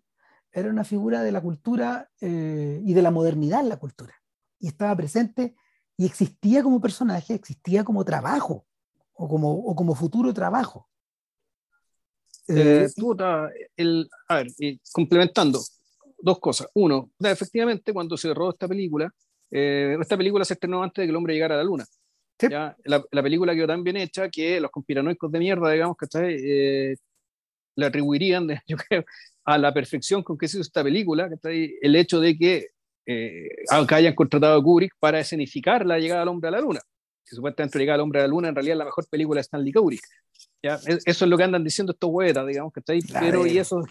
era una figura de la cultura eh, y de la modernidad en la cultura. Y estaba presente y existía como personaje, existía como trabajo o como, o como futuro trabajo. Eh, el, a ver, complementando dos cosas. Uno, efectivamente, cuando se rodó esta película, eh, esta película se estrenó antes de que el hombre llegara a la luna. ¿ya? La, la, película quedó tan bien hecha que los conspiranoicos de mierda, digamos, que eh, le atribuirían, yo creo, a la perfección con que se hizo esta película, que el hecho de que eh, hayan contratado a Kubrick para escenificar la llegada del hombre a la luna. Que supuestamente la llegada del hombre a la luna en realidad es la mejor película de Stanley Kubrick. ¿ya? Eso es lo que andan diciendo estos huetas, digamos, que está ahí, pero y eso...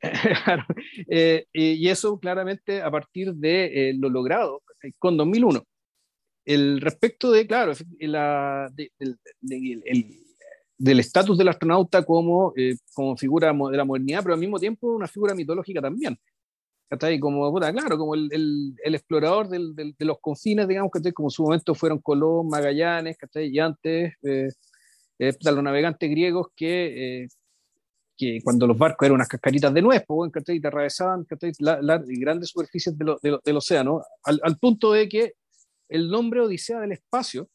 eh, y, eso claramente a partir de eh, lo logrado con 2001. El respecto de, claro, la, de, el, del estatus del astronauta como, eh, como figura de la modernidad, pero al mismo tiempo una figura mitológica también. Ahí Como, claro, como el, el, explorador del, del, de los confines, digamos, que como en su momento fueron Colón, Magallanes, ¿cachai? y antes eh, eh, los navegantes griegos que, que cuando los barcos eran unas cascaritas de nuez, ¿cachai? y te atravesaban las grandes superficies del océano, al, al punto de que el nombre Odisea del Espacio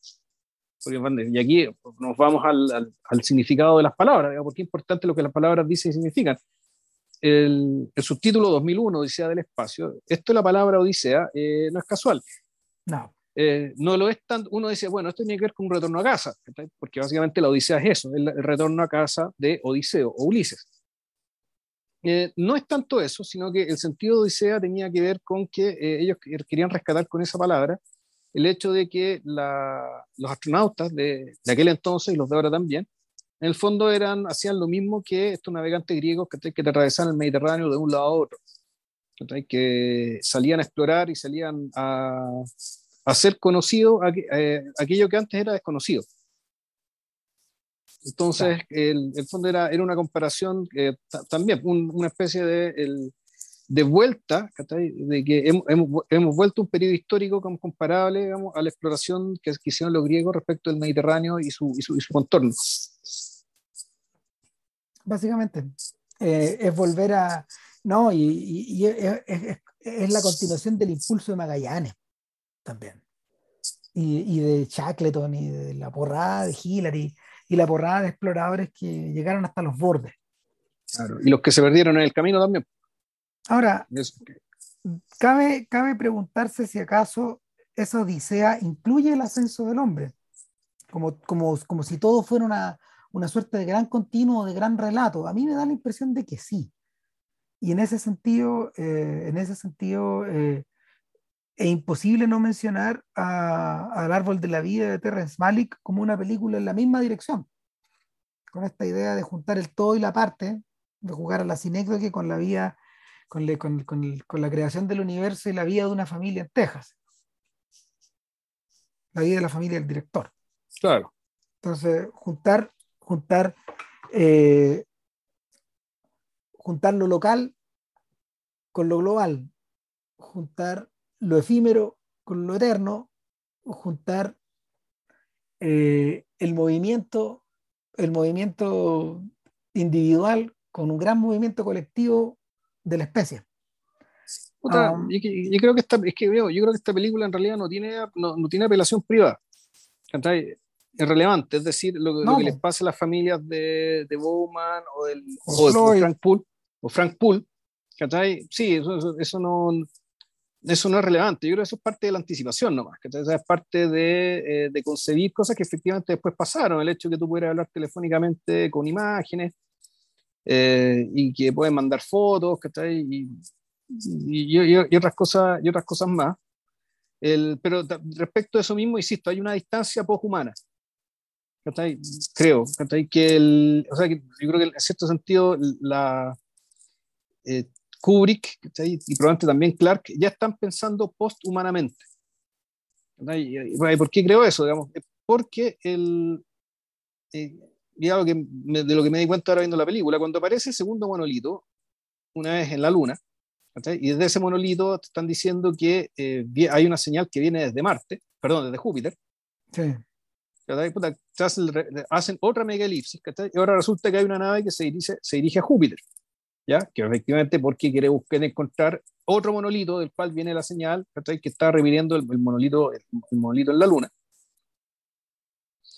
y aquí nos vamos al, al, significado de las palabras, porque es importante lo que las palabras dicen y significan. El, el subtítulo 2001, Odisea del Espacio, esto de la palabra Odisea eh, no es casual. No. Eh, no lo es tan, uno dice, bueno, esto tiene que ver con un retorno a casa, porque básicamente la Odisea es eso, el, retorno a casa de Odiseo o Ulises. Eh, no es tanto eso, sino que el sentido de Odisea tenía que ver con que ellos querían rescatar con esa palabra el hecho de que los astronautas de, de, aquel entonces y los de ahora también, en el fondo eran, hacían lo mismo que estos navegantes griegos que, que atravesaban el Mediterráneo de un lado a otro, que salían a explorar y salían a, ser conocido eh, aquello que antes era desconocido. Entonces, el, el, fondo era, era una comparación eh, también, una especie de el, de vuelta, de que hemos, hemos, vuelto un periodo histórico como comparable a la exploración que, hicieron los griegos respecto del Mediterráneo y su, y su, y su contorno. Básicamente, eh, es volver a... No, y, y es, es, es, la continuación del impulso de Magallanes también. Y, y, de Shackleton y de la porrada de Hillary y la porrada de exploradores que llegaron hasta los bordes. Claro, y los que se perdieron en el camino también. Ahora, cabe, cabe preguntarse si acaso esa odisea incluye el ascenso del hombre, como, como, como si todo fuera una, una suerte de gran continuo, de gran relato. A mí me da la impresión de que sí. Y en ese sentido, eh, en ese sentido eh, es imposible no mencionar al Árbol de la Vida de Terrence Malick como una película en la misma dirección, con esta idea de juntar el todo y la parte, de jugar a la sinécdoque con la vida con, con, con, con, la creación del universo y la vida de una familia en Texas. La vida de la familia del director. Claro. Entonces, juntar, juntar, eh, juntar lo local con lo global, juntar lo efímero con lo eterno, juntar eh, el movimiento, el movimiento individual con un gran movimiento colectivo de la especie. Um, yo, creo que esta, es que, yo creo que esta película en realidad no tiene, no, no tiene apelación privada. Relevante, es decir, lo, lo, que les pasa a las familias de, de Bowman o, del, o, de Frank Poole, o Frank Poole, Sí, eso, eso, no, eso no es relevante. Yo creo que eso es parte de la anticipación nomás. Eso es parte de, eh, de, concebir cosas que efectivamente después pasaron. El hecho de que tú pudieras hablar telefónicamente con imágenes, eh, y que pueden mandar fotos, Y, y, y, otras cosas, y otras cosas más. El, pero respecto a eso mismo, insisto, hay una distancia poshumana. Creo, que el, o sea, que yo creo que en cierto sentido la eh, Kubrick y probablemente también Clark ya están pensando posthumanamente. ¿Por qué creo eso? Digamos? Porque el, eh, que de lo que me di cuenta ahora viendo la película, cuando aparece el segundo monolito, una vez en la luna, y desde ese monolito te están diciendo que eh, hay una señal que viene desde Marte, perdón, desde Júpiter. Sí. Hacen, otra mega elipsis, y ahora resulta que hay una nave que se dirige, se dirige a Júpiter. ¿ya? Que efectivamente porque quiere buscar encontrar otro monolito del cual viene la señal, Que está repitiendo el, monolito, el, monolito en la luna.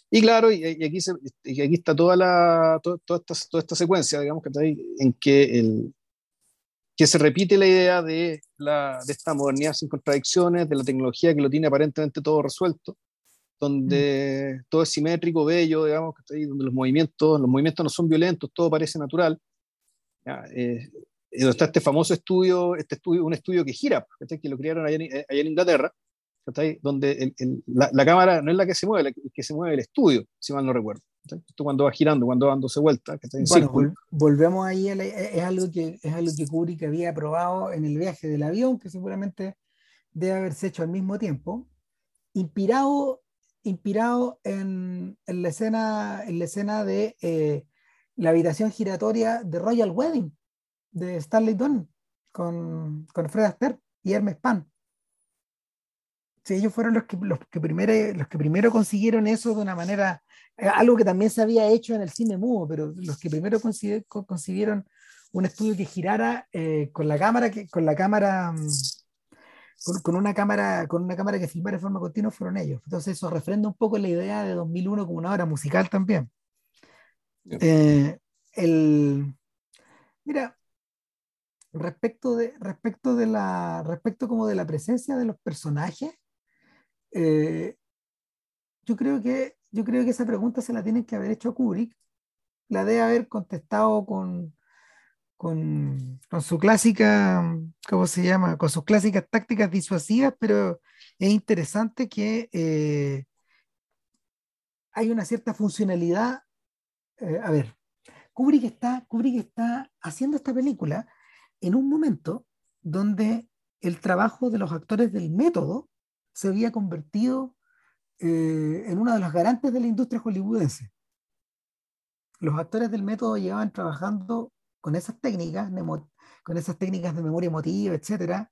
Y claro, y, aquí, se, y aquí está toda, la, toda, esta, toda esta secuencia, digamos, que en que, el, que se repite la idea de, la, de esta modernidad sin contradicciones, de la tecnología que lo tiene aparentemente todo resuelto, donde mm. todo es simétrico, bello, digamos, donde los movimientos, los movimientos no son violentos, todo parece natural. Eh, donde está este famoso estudio, este estudio, un estudio que gira, que lo crearon allá en, allá en Inglaterra, donde la, cámara no es la que se mueve, la que, se mueve el estudio, si mal no recuerdo. Esto cuando va girando, cuando va dándose vuelta. Bueno, volvemos ahí, es algo, que, es algo que Kubrick había probado en el viaje del avión, que seguramente debe haberse hecho al mismo tiempo, inspirado, inspirado en, la, escena, en la escena de eh, la habitación giratoria de Royal Wedding, de Stanley Donen, con, con Fred Astaire y Hermes Pan. Ellos fueron los que, los, que primero, los que primero consiguieron eso de una manera, eh, algo que también se había hecho en el cine mudo, pero los que primero consiguieron un estudio que girara eh, con la cámara, que, con la cámara, con, una cámara, con una cámara que filmara de forma continua fueron ellos. Entonces eso refrenda un poco la idea de 2001 como una obra musical también. Eh, el, mira, respecto de, respecto de la, respecto como de la presencia de los personajes, eh, yo, creo que, yo creo que esa pregunta se la tienen que haber hecho a Kubrick, la de haber contestado con, con, con, su clásica, ¿cómo se llama? Con sus clásicas tácticas disuasivas, pero es interesante que eh, hay una cierta funcionalidad. Eh, a ver, Kubrick está, Kubrick está haciendo esta película en un momento donde el trabajo de los actores del método se había convertido eh, en uno de los garantes de la industria hollywoodense. Los actores del método llevaban trabajando con esas técnicas, con esas técnicas de memoria emotiva, etcétera,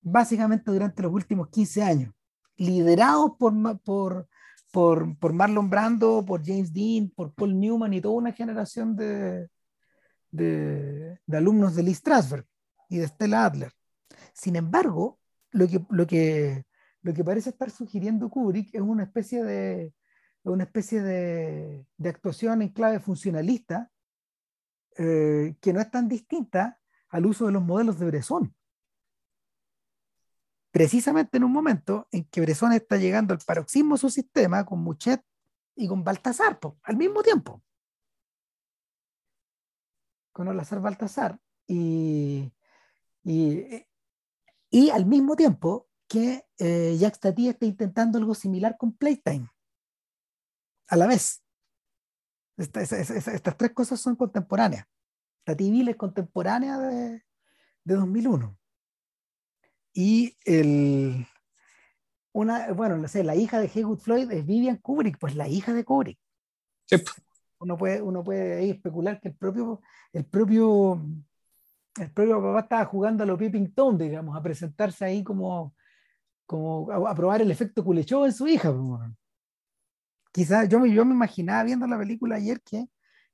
básicamente durante los últimos 15 años, liderados por, por, por, por, Marlon Brando, por James Dean, por Paul Newman y toda una generación de, de, de alumnos de Lee Strasberg y de Stella Adler. Sin embargo, lo que, lo que, lo que parece estar sugiriendo Kubrick es una especie de, una especie de, actuación en clave funcionalista eh, que no es tan distinta al uso de los modelos de Bresson. Precisamente en un momento en que Bresson está llegando al paroxismo de su sistema con Muchet y con Baltasar, al mismo tiempo. Con Olazar Baltasar. Y, y, y al mismo tiempo que eh, Jacques Tati está intentando algo similar con Playtime. A la vez. Estas tres cosas son contemporáneas. Tati Bill es contemporánea de, de 2001. Y el, una, bueno, no sé, la hija de Haywood Floyd es Vivian Kubrick, pues la hija de Kubrick. Uno, puede, uno puede especular que el propio, el propio, el propio papá estaba jugando a lo Pipping Tom, digamos, a presentarse ahí como, como a, probar el efecto Kuleshov en su hija. Quizás yo, yo me imaginaba viendo la película ayer que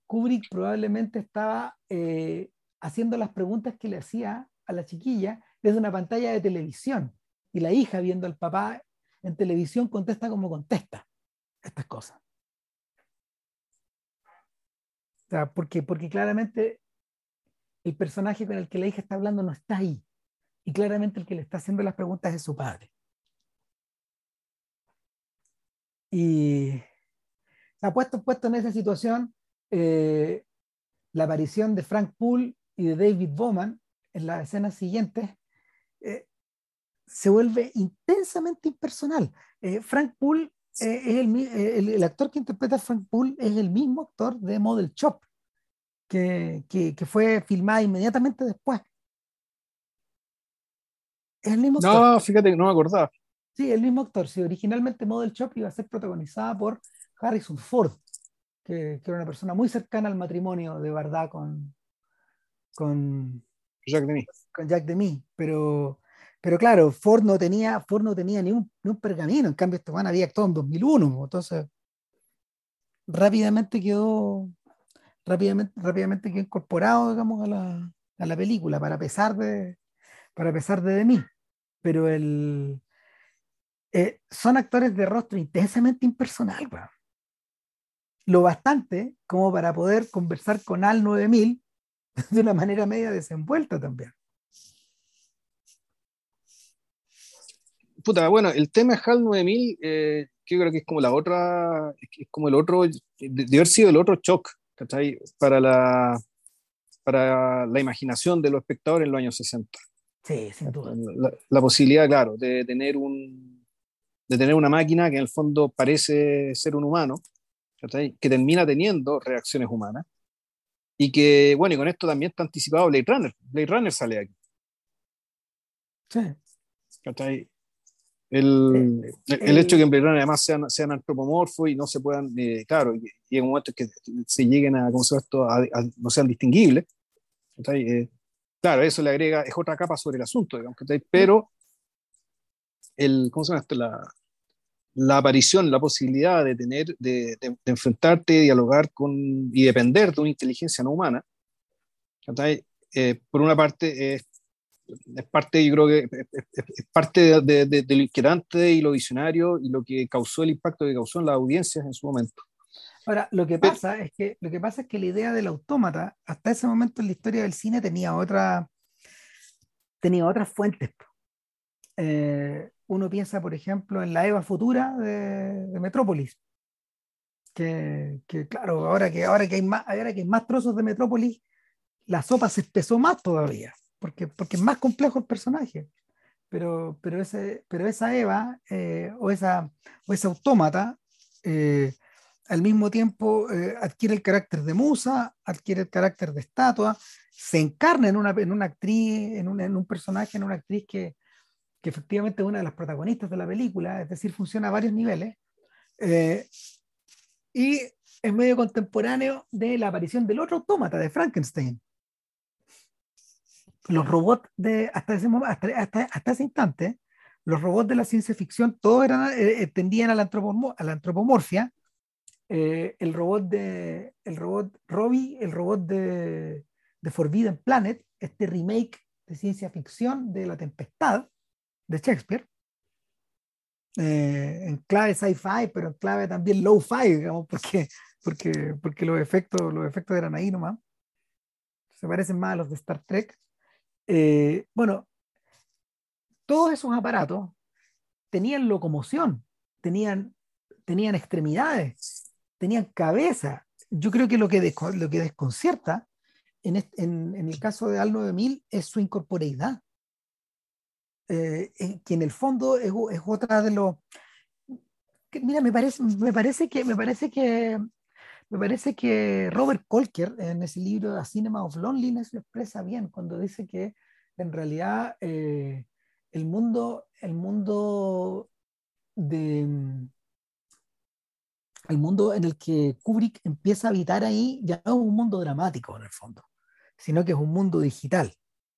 Kubrick probablemente estaba eh, haciendo las preguntas que le hacía a la chiquilla desde una pantalla de televisión y la hija viendo al papá en televisión contesta como contesta estas cosas. Porque claramente el personaje con el que la hija está hablando no está ahí. Y claramente el que le está haciendo las preguntas es su padre. Y se ha puesto, puesto en esa situación eh, la aparición de Frank Poole y de David Bowman en las escenas siguientes eh, se vuelve intensamente impersonal. Eh, Frank Poole es el, el, actor que interpreta a Frank Poole es el mismo actor de Model Shop, que, que, que fue filmada inmediatamente después. Es el mismo no, fíjate que no me acordaba. Sí, el mismo actor. Sí, originalmente Model Shop iba a ser protagonizada por Harrison Ford, que, era una persona muy cercana al matrimonio de verdad con, con Jack Demy. Con Jack Demy. Pero, pero claro, Ford no tenía, Ford no tenía ni, un, ni un pergamino. En cambio, este man había actuado en 2001. Entonces, rápidamente quedó, rápidamente, rápidamente quedó incorporado, digamos, a la, a la película, para pesar de, para pesar de, de mí. Pero el, eh, son actores de rostro intensamente impersonal, Lo bastante como para poder conversar con Al 9000 de una manera media desenvuelta también. Puta, bueno, el tema de HAL 9000, eh, yo creo que es como la otra, es como el otro, de, haber sido el otro shock, ¿cachai? Para la, para la imaginación de los espectadores en los años 60. Sí, sin duda. La, posibilidad, claro, de tener, un, de tener una máquina que en el fondo parece ser un humano, que termina teniendo reacciones humanas, y que, bueno, y con esto también está anticipado Blade Runner. Blade Runner sale aquí. Sí. El, el, hecho de que en Blade Runner además sean, sean antropomorfos y no se puedan, eh, claro, y, en un momento que se lleguen a, ¿cómo se esto? A, no sean distinguibles, eh, claro, eso le agrega, es otra capa sobre el asunto, digamos, pero el, ¿cómo se llama esto? La, la aparición, la posibilidad de tener, de, de, enfrentarte, dialogar con y depender de una inteligencia no humana, eh, por una parte es, es, parte, yo creo que es, parte de, de, lo inquietante y lo visionario y lo que causó el impacto que causó en las audiencias en su momento. Ahora, lo que pasa es que lo que pasa es que la idea del autómata, hasta ese momento en la historia del cine, tenía otra, tenía otras fuentes. Eh, uno piensa, por ejemplo, en la Eva futura de, de Metrópolis. Que, que, claro, ahora que, ahora, que hay más, ahora que hay más trozos de Metrópolis, la sopa se espesó más todavía, porque, porque es más complejo el personaje. Pero, pero, ese, pero esa Eva eh, o, esa, o ese autómata eh, al mismo tiempo eh, adquiere el carácter de musa, adquiere el carácter de estatua, se encarna en una, en una actriz, en un, en un personaje, en una actriz que, que, efectivamente es una de las protagonistas de la película, es decir, funciona a varios niveles, eh, y es medio contemporáneo de la aparición del otro autómata, de Frankenstein. Los robots de, hasta ese, hasta, hasta, hasta ese instante, los robots de la ciencia ficción todos eran, eh, tendían a la, a la antropomorfia, eh, el robot de el robot Robbie, el robot de, de, Forbidden Planet, este remake de ciencia ficción de La Tempestad de Shakespeare, eh, en clave sci-fi, pero en clave también low-fi, digamos, porque, porque, porque los, efectos, los efectos eran ahí nomás. Se parecen más a los de Star Trek. Eh, bueno, todos esos aparatos tenían locomoción, tenían, tenían extremidades, tenían cabeza. Yo creo que lo que, lo que desconcierta en, en, en, el caso de AL 9000 es su incorporeidad, eh, que en el fondo es, es otra de los... mira, me parece, me parece que... Me parece que me parece que Robert Kolker en ese libro The Cinema of Loneliness lo expresa bien cuando dice que en realidad eh, el mundo, el mundo de, el mundo en el que Kubrick empieza a habitar ahí ya no es un mundo dramático en el fondo, sino que es un mundo digital.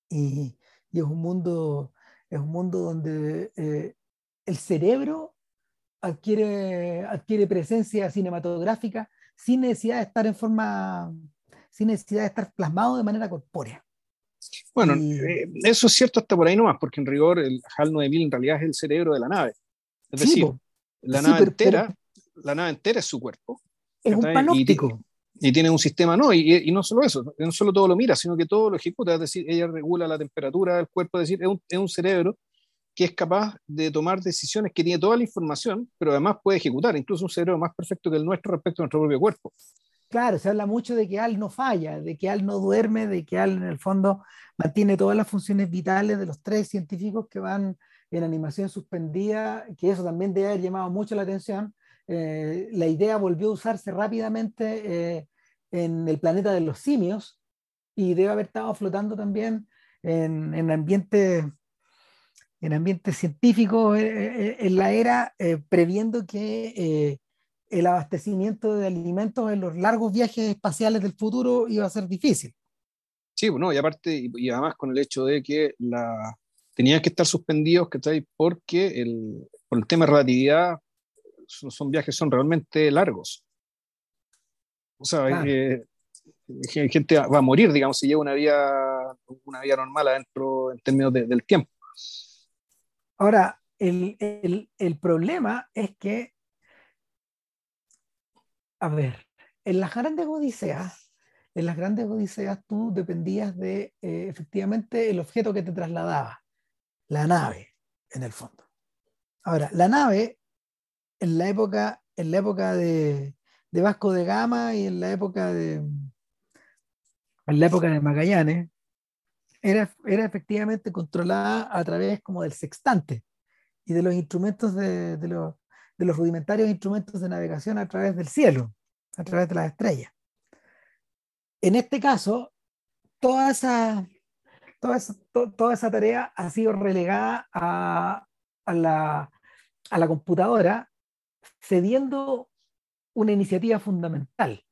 Y, y es, un mundo, es un mundo donde eh, el cerebro adquiere, adquiere presencia cinematográfica sin necesidad de estar en forma, sin necesidad de estar plasmado de manera corpórea. Bueno, eh, eso es cierto hasta por ahí nomás, porque en rigor el HAL 9000 en realidad es el cerebro de la nave. Es decir, la nave entera la nave entera es su cuerpo. Es un panóptico. Y, tiene un sistema, no, y, no solo eso, no solo todo lo mira, sino que todo lo ejecuta, es decir, ella regula la temperatura del cuerpo, es decir, es un, cerebro que es capaz de tomar decisiones, que tiene toda la información, pero además puede ejecutar, incluso un cerebro más perfecto que el nuestro respecto a nuestro propio cuerpo. Claro, se habla mucho de que Al no falla, de que Al no duerme, de que Al en el fondo mantiene todas las funciones vitales de los tres científicos que van en animación suspendida, que eso también debe haber llamado mucho la atención, eh, la idea volvió a usarse rápidamente eh, en el planeta de los simios y debe haber estado flotando también en, en ambientes en ambiente científico eh, en la era, previendo que el abastecimiento de alimentos en los largos viajes espaciales del futuro iba a ser difícil. Sí, bueno, y aparte, y además con el hecho de que la, tenían que estar suspendidos, ¿cachai? Porque el, por el tema de relatividad son, viajes son realmente largos. O sea, eh, gente va a morir, digamos, si lleva una vida, una vida normal adentro en términos del tiempo. Ahora, el, el, el, problema es que, a ver, en las grandes odiseas, en las grandes odiseas tú dependías de eh, efectivamente el objeto que te trasladaba, la nave, en el fondo. Ahora, la nave, en la época, en la época de, de Vasco de Gama y en la época de, en la época de Magallanes, era, era efectivamente controlada a través como del sextante y de los instrumentos de, de, los, de los rudimentarios instrumentos de navegación a través del cielo, a través de las estrellas. En este caso, toda esa, toda esa, toda esa tarea ha sido relegada a, a, la, a la computadora, cediendo una iniciativa fundamental,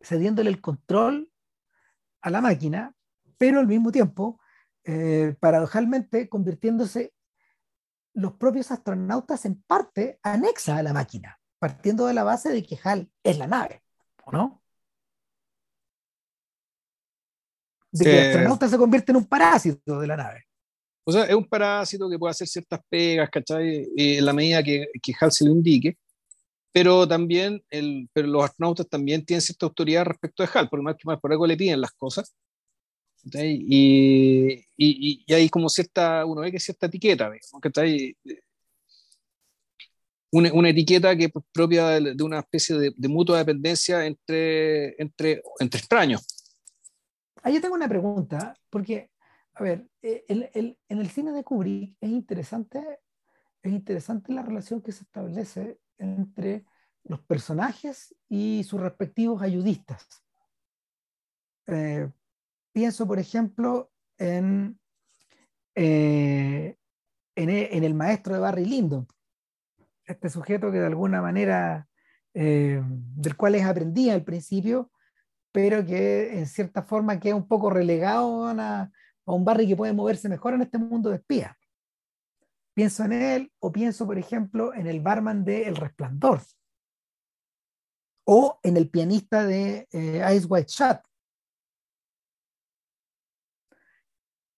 cediéndole el control a la máquina, pero al mismo tiempo, eh, paradojalmente, convirtiéndose los propios astronautas en parte anexa a la máquina, partiendo de la base de que HAL es la nave, ¿o no? De que el astronauta se convierte en un parásito de la nave. O sea, es un parásito que puede hacer ciertas pegas, ¿cachai? en la medida que, que HAL se lo indique, pero también el, pero los astronautas también tienen cierta autoridad respecto de HAL, por más que más por algo le piden las cosas. Y, y, y, hay como cierta, uno ve que cierta etiqueta, ¿cachai? Una, una, etiqueta que es propia de, de una especie de, de, mutua dependencia entre, entre, entre extraños. Ahí yo tengo una pregunta, porque, a ver, eh, el, el, en el cine de Kubrick es interesante, es interesante la relación que se establece entre los personajes y sus respectivos ayudistas. Eh, pienso, por ejemplo, en, eh, en, en, el maestro de Barry Lyndon, este sujeto que de alguna manera, eh, del cual les aprendía al principio, pero que en cierta forma queda un poco relegado a, a un Barry que puede moverse mejor en este mundo de espías. Pienso en él o pienso, por ejemplo, en el barman de El Resplandor o en el pianista de eh, Ice White Shot.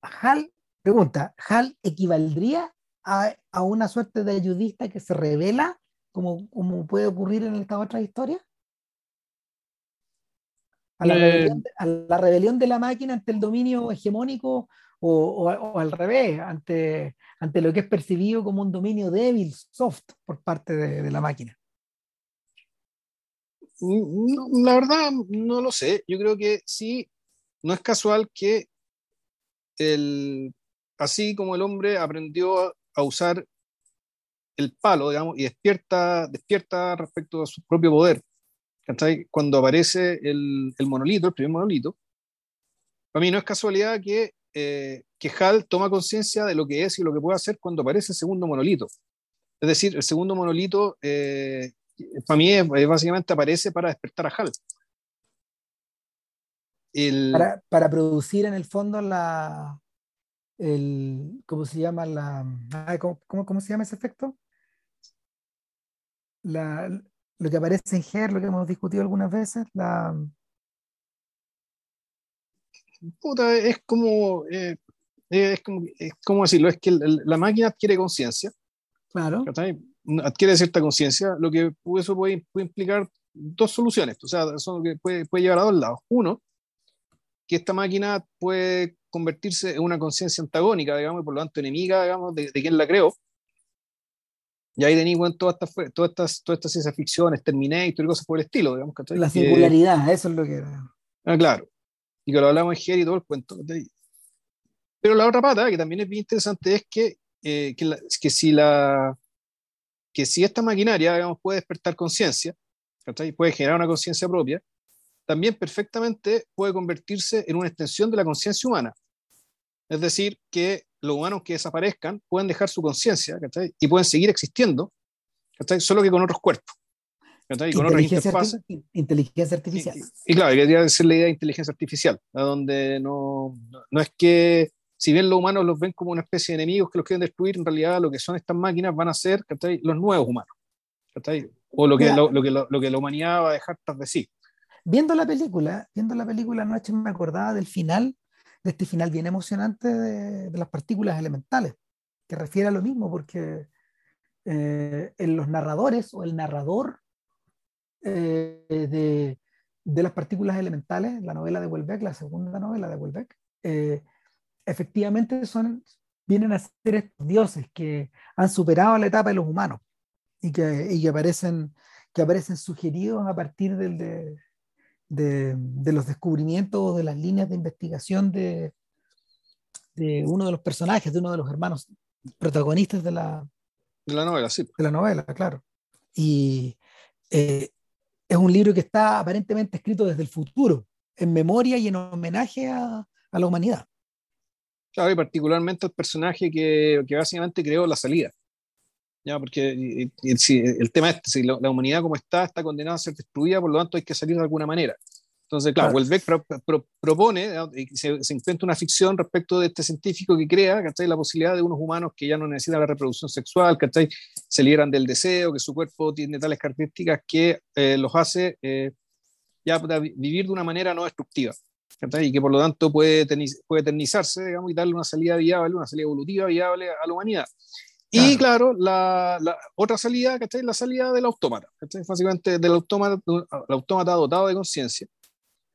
Hal, pregunta, ¿Hal equivaldría a, a, una suerte de ayudista que se revela como, como puede ocurrir en esta otra historia? A la, eh, rebelión, a la, rebelión, de la máquina ante el dominio hegemónico o, o, o, al revés, ante, ante lo que es percibido como un dominio débil, soft, por parte de, de la máquina? No, la verdad, no lo sé. Yo creo que sí, no es casual que el, así como el hombre aprendió a usar el palo, digamos, y despierta, despierta respecto a su propio poder. Cuando aparece el, el monolito, el primer monolito, para mí no es casualidad que eh, que HAL toma conciencia de lo que es y lo que puede hacer cuando aparece el segundo monolito. Es decir, el segundo monolito, eh, para mí, básicamente aparece para despertar a HAL. Para, para, producir en el fondo la. El, ¿Cómo se llama? La, ¿cómo, cómo, cómo se llama ese efecto? La, lo que aparece en GER, lo que hemos discutido algunas veces, la, puta, es como, eh, es como, es como decirlo, es que la máquina adquiere conciencia. Claro. Adquiere cierta conciencia, lo que eso puede, puede, implicar dos soluciones, o sea, eso puede, puede llevar a dos lados. Uno, que esta máquina puede convertirse en una conciencia antagónica, digamos, y por lo tanto enemiga, digamos, de, de quien la creó. Y ahí tenéis bueno, todas estas todas estas todas estas ciencias ficciones, Terminator y cosas por el estilo, digamos. La singularidad, eso es lo que... Ah, claro y que lo hablamos en Jerry y todo el cuento. Pero la otra pata, que también es bien interesante, es que, eh, que, la, que, si la, que si esta maquinaria digamos, puede despertar conciencia, puede generar una conciencia propia, también perfectamente puede convertirse en una extensión de la conciencia humana. Es decir, que los humanos que desaparezcan pueden dejar su conciencia y pueden seguir existiendo, solo que con otros cuerpos. Y con inteligencia, arti inteligencia artificial. Y, y, claro, quería decir la idea de inteligencia artificial, donde no, no, es que, si bien los humanos los ven como una especie de enemigos que los quieren destruir, en realidad lo que son estas máquinas van a ser los nuevos humanos, o lo que, lo, lo, que lo, lo, que la humanidad va a dejar tras de sí. viendo la película, viendo la película anoche me acordaba del final, de este final bien emocionante de, las partículas elementales, que refiere a lo mismo, porque eh, en los narradores o el narrador eh, de, de, las partículas elementales, la novela de Welbeck, la segunda novela de Welbeck, eh, efectivamente son, vienen a ser estos dioses que han superado la etapa de los humanos y que, y que aparecen que aparecen sugeridos a partir del, de, de, de, los descubrimientos de las líneas de investigación de, de, uno de los personajes, de uno de los hermanos protagonistas de la, de la novela, sí. De la novela, claro. Y eh, es un libro que está aparentemente escrito desde el futuro, en memoria y en homenaje a, a la humanidad. Claro, y particularmente el personaje que, que básicamente creó la salida. ¿ya? Porque si, el tema es, si la, humanidad como está, está condenada a ser destruida, por lo tanto hay que salir de alguna manera. Entonces, claro, Welbeck propone, se, se, inventa una ficción respecto de este científico que crea ¿cachai? la posibilidad de unos humanos que ya no necesitan la reproducción sexual, ¿cachai? se liberan del deseo, que su cuerpo tiene tales características que eh, los hace eh, ya vivir de una manera no destructiva. Y que por lo tanto puede, puede eternizarse digamos, y darle una salida viable, una salida evolutiva viable a la humanidad. Y claro, la, la, otra salida, ¿cachai? La salida del autómata, ¿cachai? Básicamente del autómata, el autómata dotado de conciencia,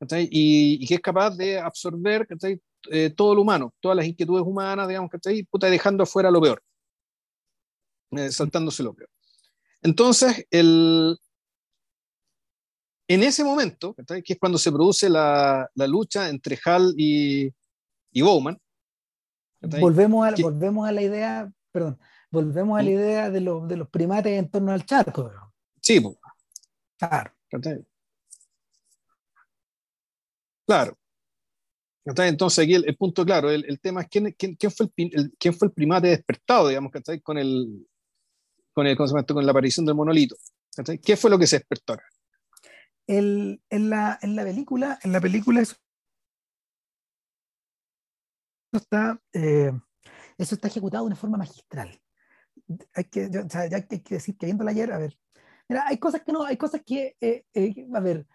y, y, que es capaz de absorber, ¿cachai? Eh, todo lo humano, todas las inquietudes humanas, digamos, ¿cachai? Puta, dejando afuera lo peor, eh, saltándose lo peor. Entonces, el, en ese momento, que es cuando se produce la, la lucha entre Hal y, y Bowman, volvemos a, volvemos a la idea, perdón, volvemos a la idea de, los, de los primates en torno al charco. Sí, pues. claro. Claro. Entonces aquí el, punto claro, el, tema es quién, fue el, quién fue el primate despertado, digamos, con el con, el, con la aparición del monolito. ¿Qué fue lo que se despertó acá? En, la, en la película, en la película eso está, eh, eso está ejecutado de una forma magistral hay que, o sea, ya hay que decir que viéndola ayer, a ver, mira, hay cosas que no, hay cosas que, eh, eh, a ver,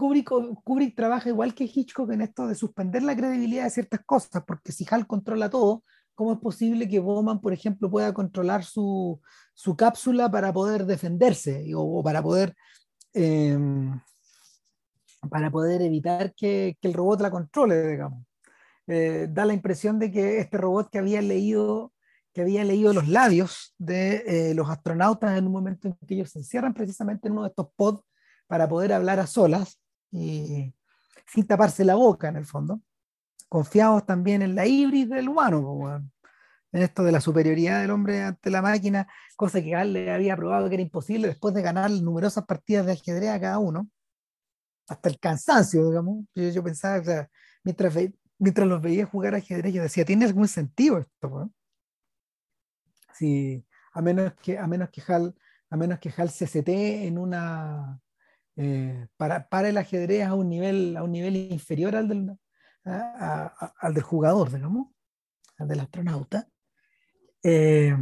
Kubrick, Kubrick, trabaja igual que Hitchcock en esto de suspender la credibilidad de ciertas cosas, porque si Hal controla todo, ¿cómo es posible que Bowman, por ejemplo, pueda controlar su, su cápsula para poder defenderse o, o para poder... Eh, para poder evitar que, que, el robot la controle, digamos. Eh, da la impresión de que este robot que había leído que había leído los labios de eh, los astronautas en un momento en que ellos se encierran precisamente en uno de estos pods para poder hablar a solas y sin taparse la boca en el fondo, confiados también en la híbrida del humano, en esto de la superioridad del hombre ante la máquina, cosa que le había probado que era imposible después de ganar numerosas partidas de ajedrez a cada uno, hasta el cansancio, digamos. Yo, pensaba, o mientras, mientras los veía jugar ajedrez, yo decía, ¿tiene algún sentido esto? si, a menos que, a menos que Hal, a menos que Hal se sete en una eh, para, para, el ajedrez a un nivel, a un nivel inferior al del, al del jugador, digamos, al del astronauta. Eh,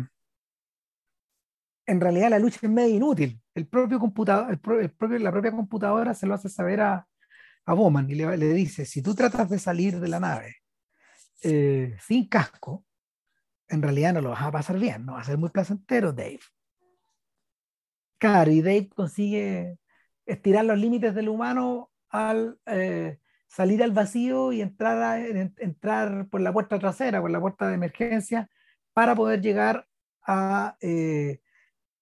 en realidad la lucha es medio inútil. El propio computador, el, propio, la propia computadora se lo hace saber a, a Bowman y le, le, dice, si tú tratas de salir de la nave eh, sin casco, en realidad no lo vas a pasar bien, no va a ser muy placentero, Dave. Claro, y Dave consigue estirar los límites del humano al eh, salir al vacío y entrar, entrar por la puerta trasera, por la puerta de emergencia, para poder llegar eh,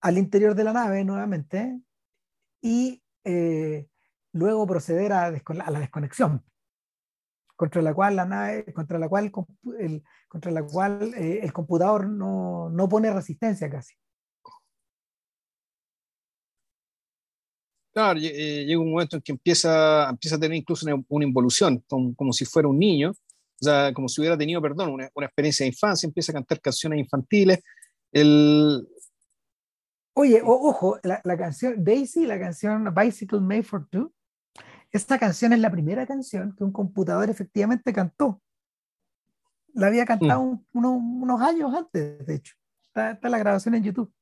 al interior de la nave nuevamente y eh, luego proceder a, a la desconexión contra la cual la nave, contra la cual el, contra la cual el computador no, no, pone resistencia casi. Claro, eh, llega un momento en que empieza, empieza a tener incluso una, involución, como, como, si fuera un niño, o sea, como si hubiera tenido, perdón, una, una experiencia de infancia, empieza a cantar canciones infantiles. El... Oye, ojo, la, la, canción Daisy, la canción Bicycle Made for Two, esta canción es la primera canción que un computador efectivamente cantó. La había cantado mm. unos años antes, de hecho. Está, la grabación en YouTube.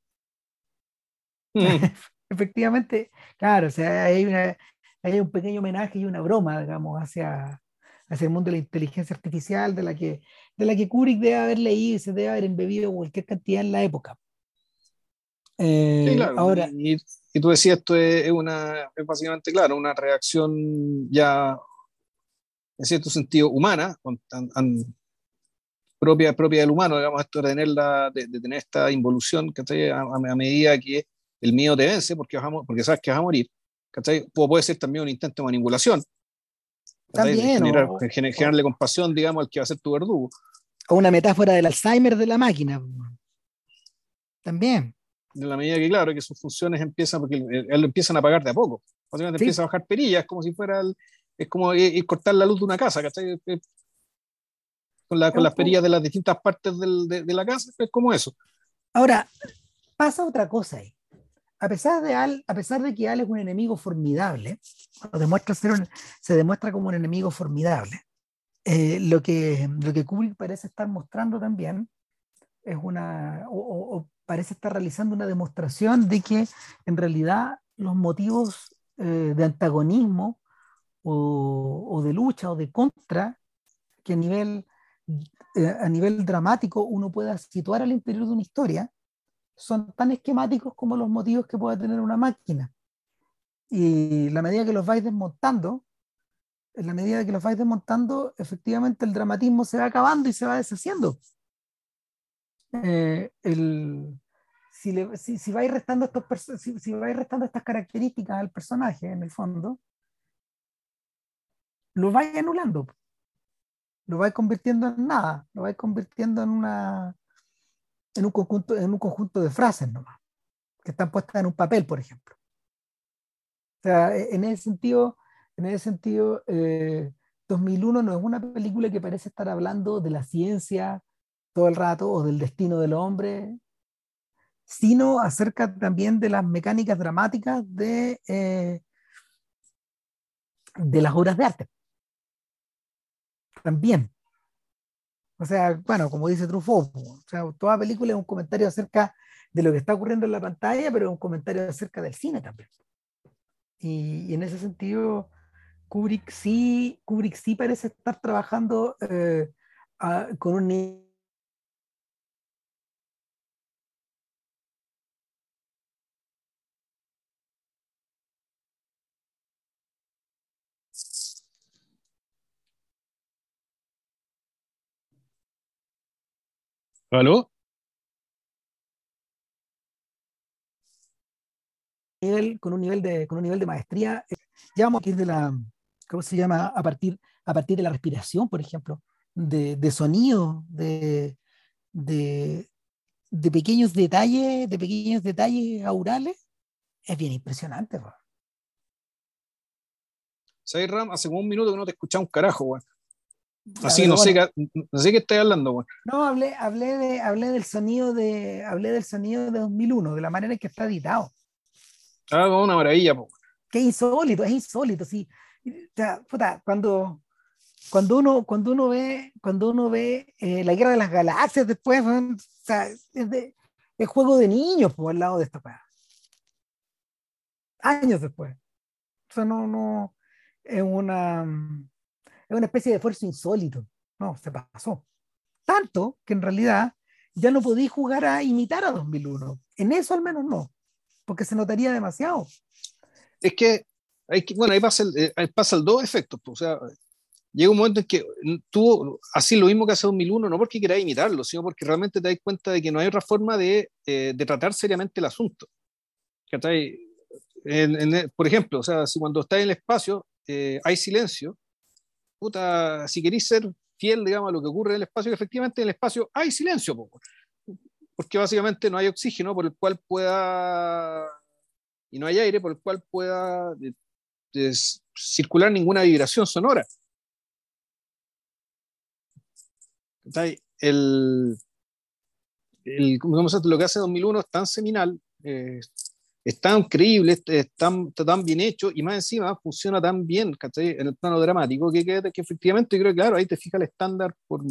Mm. efectivamente, claro, o sea, hay una, hay un pequeño homenaje y una broma, digamos, hacia, hacia el mundo de la inteligencia artificial, de la que, de la que Kubrick debe haber leído y se debe haber embebido cualquier cantidad en la época. Eh, sí, claro. Ahora, y, tú decías, esto es, una, es básicamente, claro, una reacción ya, en cierto sentido, humana, propia, propia del humano, digamos, esto de tener, la, de, tener esta involución a, a, medida que el miedo te vence, porque, vas porque sabes que vas a morir. ¿cachai? puede ser también un intento de manipulación. También. Generar, generarle compasión, digamos, al que va a ser tu verdugo. O una metáfora del Alzheimer de la máquina. También. De la medida que, claro, que sus funciones empiezan, porque lo empiezan a apagar de a poco. Básicamente empieza a bajar perillas, como si fuera, es como ir, cortar la luz de una casa, ¿cachai? Con, la, con las perillas de las distintas partes del, de, de la casa, es como eso. Ahora, pasa otra cosa ahí a pesar de Al, a pesar de que Al es un enemigo formidable, demuestra ser se demuestra como un enemigo formidable, eh, lo, que, lo que Kubrick parece estar mostrando también es una, o, parece estar realizando una demostración de que en realidad los motivos eh, de antagonismo o, o, de lucha o de contra que a nivel, eh, a nivel dramático uno pueda situar al interior de una historia, son tan esquemáticos como los motivos que pueda tener una máquina. Y la medida que los vais desmontando, en la medida que los vais desmontando, efectivamente el dramatismo se va acabando y se va deshaciendo. Eh, el, si, le, si, si, vais restando estos, si, si vais restando estas características al personaje, en el fondo, lo vais anulando. Lo vais convirtiendo en nada, lo vais convirtiendo en una, en un conjunto, en un conjunto de frases nomás, que están puestas en un papel, por ejemplo. O sea, e, en ese sentido, en ese sentido 2001 eh, no es una película que parece estar hablando de la ciencia todo el rato o del destino del hombre, sino acerca también de las mecánicas dramáticas de, eh, de las obras de arte. También. O sea, bueno, como dice Truffaut, o sea, toda película es un comentario acerca de lo que está ocurriendo en la pantalla, pero es un comentario acerca del cine también. Y, en ese sentido, Kubrick sí, Kubrick sí parece estar trabajando eh, con un ¿Aló? con un nivel de, con un nivel de maestría. Eh, ya vamos a ir de la, ¿cómo se llama? A partir, a partir de la respiración, por ejemplo, de, de sonido, de, de, de, pequeños detalles, de pequeños detalles aurales, es bien impresionante. Bro. Ram, hace como un minuto que no te escuchaba un carajo, güey. Así, no, sé qué, no sé qué estoy hablando, güey. No, hablé, hablé, de, hablé, del sonido de, hablé del sonido de 2001, de la manera en que está editado. Ah, una maravilla, po. Qué insólito, es insólito, sí. O sea, puta, cuando, cuando uno, cuando uno ve, cuando uno ve eh, la guerra de las galaxias después, o sea, es, de, es, juego de niños por al lado de esta cosa. Años después. O sea, no, no, es una una especie de esfuerzo insólito. No, se pasó. Tanto que en realidad ya no podéis jugar a imitar a 2001. En eso al menos no, porque se notaría demasiado. Es que, hay que bueno, ahí pasa el, eh, pasa el dos efectos. Pues, o sea, llega un momento en que tú así lo mismo que hace 2001, no porque quieras imitarlo, sino porque realmente te das cuenta de que no hay otra forma de, eh, tratar seriamente el asunto. En, por ejemplo, o sea, si cuando estás en el espacio eh, hay silencio, si queréis ser fiel, digamos, a lo que ocurre en el espacio, que efectivamente en el espacio hay silencio, porque básicamente no hay oxígeno por el cual pueda, y no hay aire por el cual pueda circular ninguna vibración sonora. El, lo que hace 2001 es tan seminal, eh, es tan creíble, es tan, está tan bien hecho y más encima funciona tan bien ¿cachai? en el plano dramático que, que, que efectivamente creo que claro, ahí te fija el estándar por,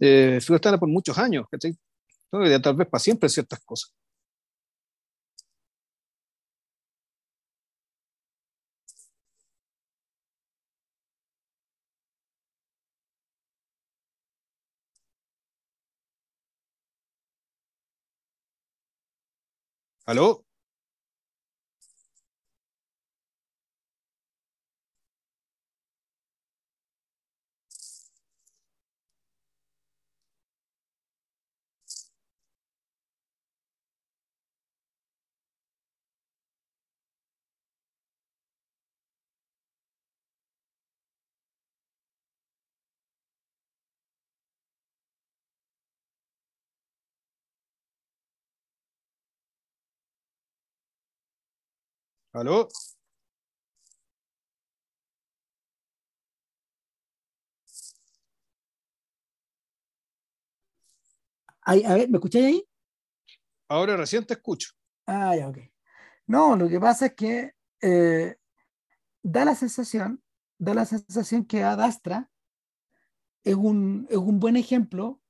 eh, estándar por muchos años, ¿cachai? tal vez para siempre ciertas cosas. ¿Aló? ¿Aló? Ay, a ver, ¿me escucháis ahí? Ahora recién te escucho. Ah, ya, ok. No, lo que pasa es que eh, da la sensación, da la sensación que Adastra es un, es un buen ejemplo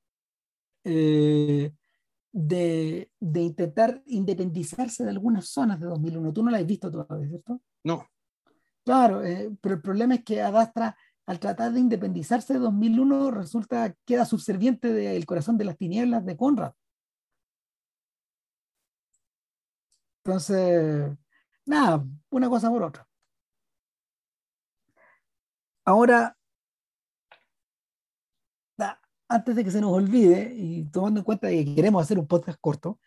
eh, de, de, intentar independizarse de algunas zonas de 2001. Tú no la has visto todavía, ¿cierto? No. Claro, eh, pero el problema es que Adastra, al tratar de independizarse de 2001, resulta queda subserviente del corazón de las tinieblas de Conrad. Entonces, nada, una cosa por otra. Ahora, antes de que se nos olvide, y tomando en cuenta que queremos hacer un podcast corto,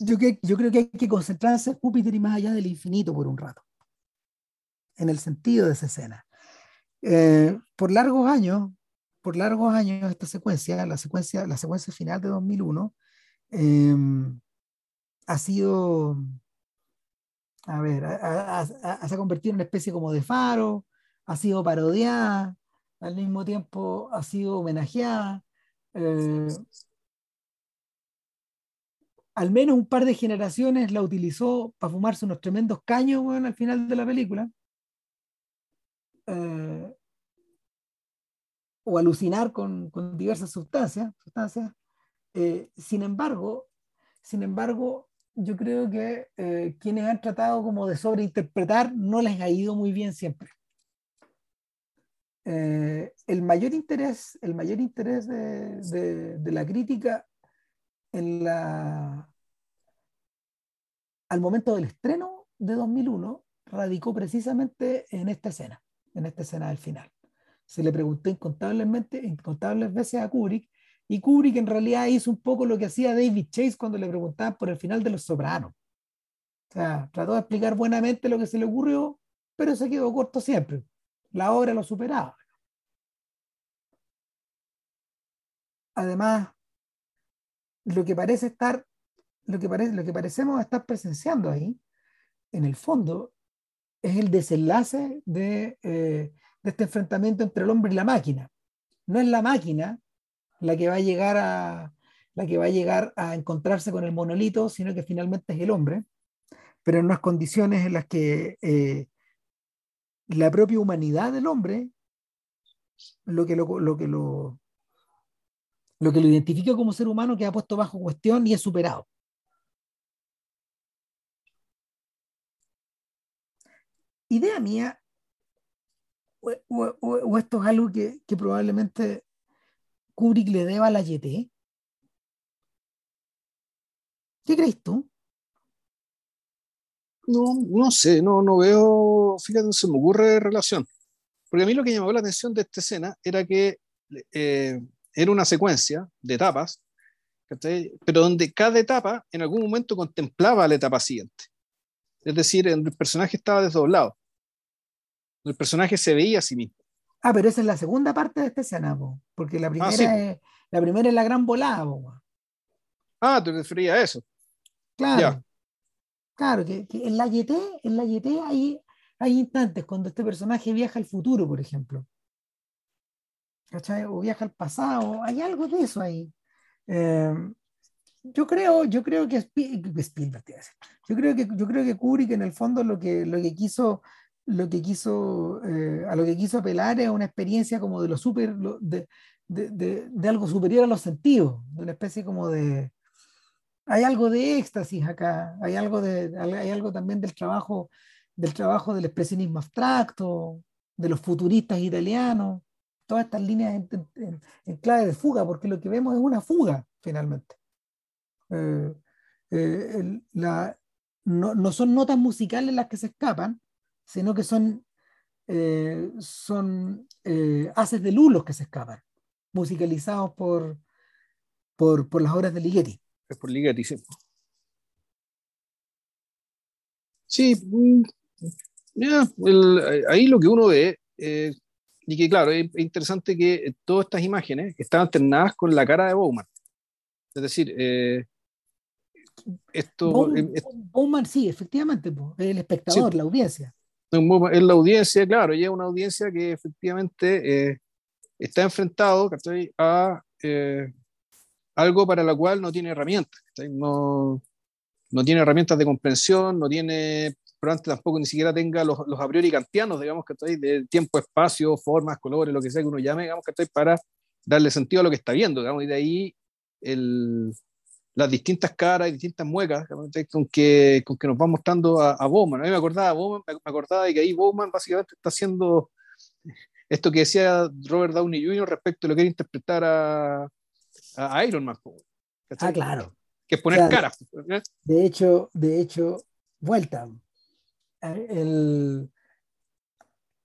yo, que, yo creo que hay que concentrarse en Júpiter y más allá del infinito por un rato, en el sentido de esa escena. Eh, por largos años, por largos años esta secuencia, la secuencia, la secuencia final de 2001, eh, ha sido, a ver, ha, se ha convertido en una especie como de faro, ha sido parodiada, al mismo tiempo ha sido homenajeada. Eh, al menos un par de generaciones la utilizó para fumarse unos tremendos caños bueno, al final de la película. Eh, o alucinar con, con diversas sustancias. sustancias. Eh, sin embargo, sin embargo, yo creo que quienes han tratado como de sobreinterpretar no les ha ido muy bien siempre. Eh, el mayor interés, el mayor interés de, la crítica en la, al momento del estreno de 2001 radicó precisamente en esta escena, en esta escena del final. Se le preguntó incontablemente, incontables veces a Kubrick, y Kubrick en realidad hizo un poco lo que hacía David Chase cuando le preguntaban por el final de Los Sopranos. O sea, trató de explicar buenamente lo que se le ocurrió, pero se quedó corto siempre la obra lo superaba. Además, lo que parece estar, lo que, lo que parecemos estar presenciando ahí, en el fondo, es el desenlace de, eh, de este enfrentamiento entre el hombre y la máquina. No es la máquina la que va a llegar a la que va a llegar a encontrarse con el monolito, sino que finalmente es el hombre, pero en unas condiciones en las que eh, la propia humanidad del hombre lo que lo, lo, que lo, lo que lo identifica como ser humano queda puesto bajo cuestión y es superado. Idea mía, o, o, o esto es algo que, que, probablemente Kubrick le deba a la YT. ¿Qué crees tú? No, no sé, no, no veo, fíjate, no se me ocurre relación. Porque a mí lo que llamó la atención de esta escena era que eh, era una secuencia de etapas, pero donde cada etapa en algún momento contemplaba la etapa siguiente. Es decir, el personaje estaba desdoblado. El personaje se veía a sí mismo. Ah, pero esa es la segunda parte de esta escena, po, porque la primera, ah, sí. es, la primera es la gran volada. Ah, te refería a eso. Claro. Ya. Claro, que, que, en la YT, en la YT hay, hay instantes cuando este personaje viaja al futuro, por ejemplo. ¿Cachai? O viaja al pasado, hay algo de eso ahí. Eh, yo creo, yo creo que Spielberg, yo creo que yo creo que Kubrick en el fondo lo que, lo que quiso lo que quiso eh, a lo que quiso apelar es una experiencia como de lo super de, de, de, de, algo superior a los sentidos de una especie como de hay algo de éxtasis acá, hay algo, de, hay algo también del trabajo, del trabajo del expresionismo abstracto, de los futuristas italianos, todas estas líneas en, en, en clave de fuga, porque lo que vemos es una fuga, finalmente. Eh, eh, la, no, no, son notas musicales las que se escapan, sino que son, eh, son eh, haces de luz los que se escapan, musicalizados por, por, por las obras de Ligeti. Es por Ligeti, sí. Sí, mm, ahí lo que uno ve, eh, y que claro, es, interesante que todas estas imágenes están alternadas con la cara de Bowman. Es decir, eh, esto... Bowman, sí, efectivamente, el espectador, la audiencia. Es la audiencia, claro, y es una audiencia que efectivamente eh, está enfrentado a algo para la cual no tiene herramientas. No, no tiene herramientas de comprensión, no tiene, probablemente tampoco ni siquiera tenga los, los a priori kantianos, digamos, que estoy de tiempo, espacio, formas, colores, lo que sea que uno llame, digamos, que estoy para darle sentido a lo que está viendo, digamos, y de ahí el, las distintas caras y distintas muecas con que, con que nos va mostrando a, a Bowman. A mí me acordaba, Bowman, me acordaba de que ahí Bowman básicamente está haciendo esto que decía Robert Downey Jr. respecto a lo que era interpretar a, a Iron Man. Ah, claro que poner cara. ¿eh? De hecho, de hecho, vuelta. El,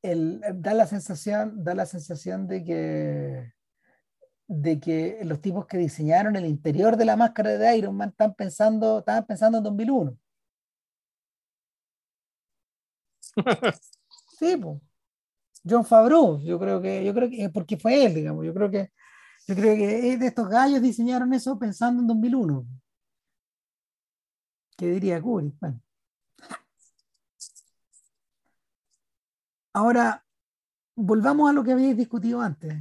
el, da la sensación, da la sensación de que de que los tipos que diseñaron el interior de la máscara de Iron Man están pensando, estaban pensando en 2001. sí, pues. John Favreau, yo creo que, yo creo que, porque fue él, digamos, yo creo que, yo creo que de estos gallos diseñaron eso pensando en 2001. ¿Qué diría Kubrick? Bueno. Ahora, volvamos a lo que habéis discutido antes,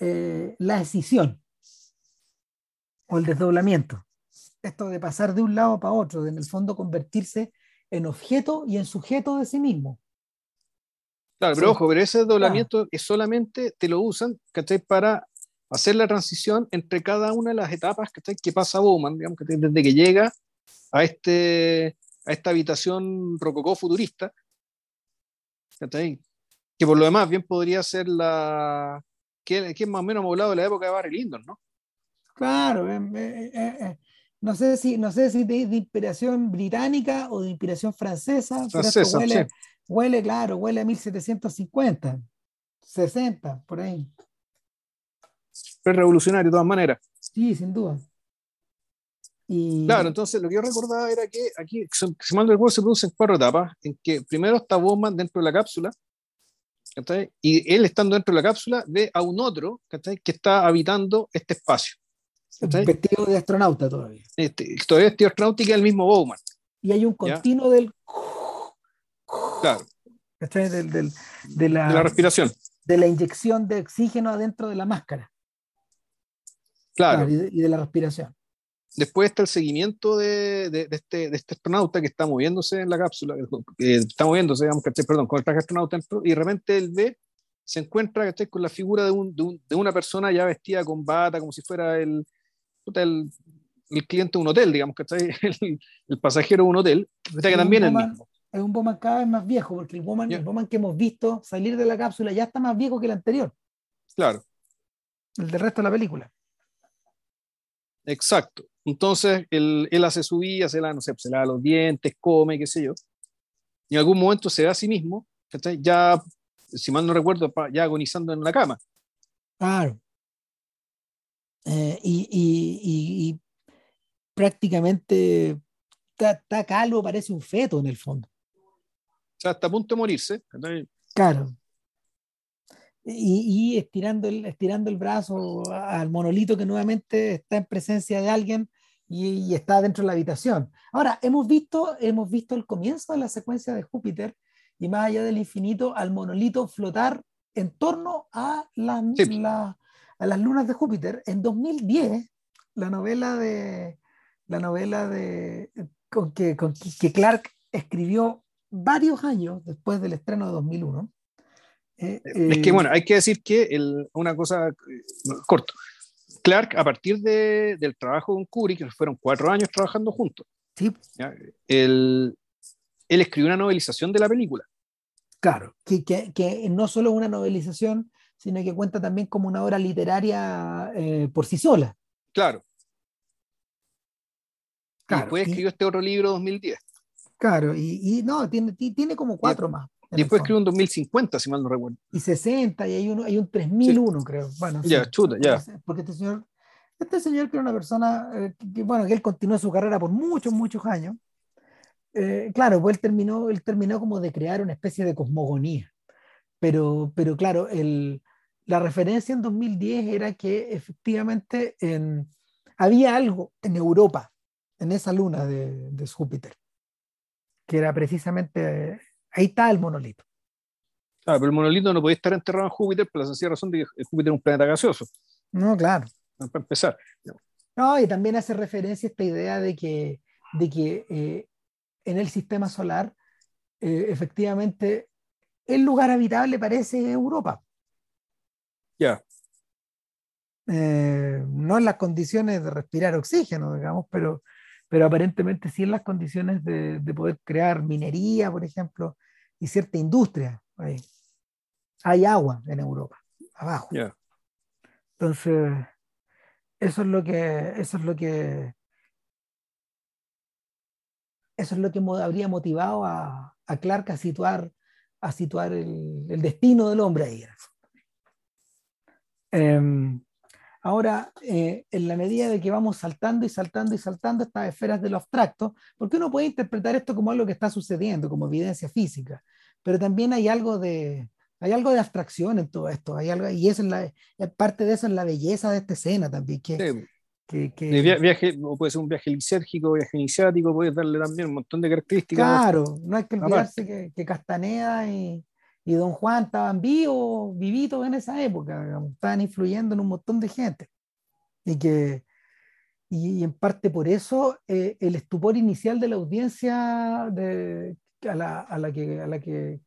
eh, la escisión o el desdoblamiento. Esto de pasar de un lado para otro, de en el fondo convertirse en objeto y en sujeto de sí mismo. Claro, pero ojo, pero ese desdoblamiento es solamente te lo usan ¿cachai? para hacer la transición entre cada una de las etapas ¿cachai? que pasa Bowman, digamos, que desde que llega a, este, a esta habitación rococó futurista, que por lo demás bien podría ser la que, que es más o menos moblado de la época de Barry Lyndon, ¿no? Claro, eh, eh, eh, no sé si, no sé si de, inspiración británica o de inspiración francesa, francesa huele, huele, claro, huele a 1750, 60, por ahí. Es revolucionario de todas maneras. Sí, sin duda. Claro, entonces lo que yo recordaba era que aquí, si mal recuerdo, se producen cuatro etapas, en que primero está Bowman dentro de la cápsula, y él estando dentro de la cápsula ve a un otro que está habitando este espacio. Vestido de astronauta todavía. Este, todavía vestido de astronauta y que es el mismo Bowman. Y hay un continuo del... Claro. Del, del, de, la, de la respiración. De la inyección de oxígeno adentro de la máscara. Claro. y, de, la respiración. Después está el seguimiento de, de, este, de este astronauta que está moviéndose en la cápsula, que está moviéndose, digamos, perdón, con el traje astronauta y de repente él ve, se encuentra con la figura de, un, de, una persona ya vestida con bata, como si fuera el, el, el cliente de un hotel, digamos, el, el pasajero de un hotel, que también es el mismo. Es un Bowman cada vez más viejo, porque el Bowman, el Bowman que hemos visto salir de la cápsula ya está más viejo que el anterior. Claro. El del resto de la película. Exacto. Entonces, él, él hace su vida, se, la, no sé, se lava los dientes, come, qué sé yo. Y en algún momento se ve a sí mismo, ya, si mal no recuerdo, ya agonizando en la cama. Claro. Eh, y, y, y, prácticamente está calvo, parece un feto en el fondo. O sea, está a punto de morirse. Claro y, estirando, el, estirando el brazo al monolito que nuevamente está en presencia de alguien y, está dentro de la habitación. Ahora, hemos visto, hemos visto el comienzo de la secuencia de Júpiter y más allá del infinito al monolito flotar en torno a, la, a las lunas de Júpiter. En 2010, la novela de la novela de con que, con que Clark escribió varios años después del estreno de 2001, eh, es que, bueno, hay que decir que una cosa eh, corto. Clark, a partir de, del trabajo con Kubrick, que fueron cuatro años trabajando juntos, sí. Él, él, escribió una novelización de la película. Claro, que, que, que, no solo es una novelización, sino que cuenta también como una obra literaria eh, por sí sola. Claro. y después escribió este otro libro 2010. Claro, y, no, tiene, tiene como cuatro más. Después escribió un 2050, si mal no recuerdo. Y 60, y hay, uno, hay un 3001, creo. Bueno, ya, chuta, ya. Porque este señor, este señor que era una persona, eh, que, bueno, que él continuó su carrera por muchos, muchos años. Eh, claro, pues él terminó, él terminó como de crear una especie de cosmogonía. Pero, pero claro, el, la referencia en 2010 era que efectivamente en, había algo en Europa, en esa luna de, de Júpiter, que era precisamente, ahí está el monolito. Ah, pero el monolito no podía estar enterrado en Júpiter por la sencilla razón de que Júpiter es un planeta gaseoso. No, claro. Para empezar. No, y también hace referencia a esta idea de que, de que eh, en el sistema solar, eh, efectivamente, el lugar habitable parece Europa. Ya. Eh, no en las condiciones de respirar oxígeno, digamos, pero, pero aparentemente sí en las condiciones de, poder crear minería, por ejemplo, y cierta industria. Hay agua en Europa, abajo. Entonces, eso es lo que, eso es lo que, eso es lo que habría motivado a, a Clark a situar, a situar el, el destino del hombre ahí. Em, ahora, eh, en la medida de que vamos saltando y saltando y saltando estas esferas de lo abstracto, porque uno puede interpretar esto como algo que está sucediendo, como evidencia física, pero también hay algo de, hay algo de abstracción en todo esto, hay algo, y eso es la, parte de eso es la belleza de esta escena también, que, que, viaje, o puede ser un viaje lisérgico, viaje iniciático, puede darle también un montón de características. Claro, no hay que olvidarse que, que, Castaneda y, y don Juan estaban vivos, vivitos en esa época, estaban influyendo en un montón de gente. Y que, y, en parte por eso eh, el estupor inicial de la audiencia de, a, la, a, la, que, a la que,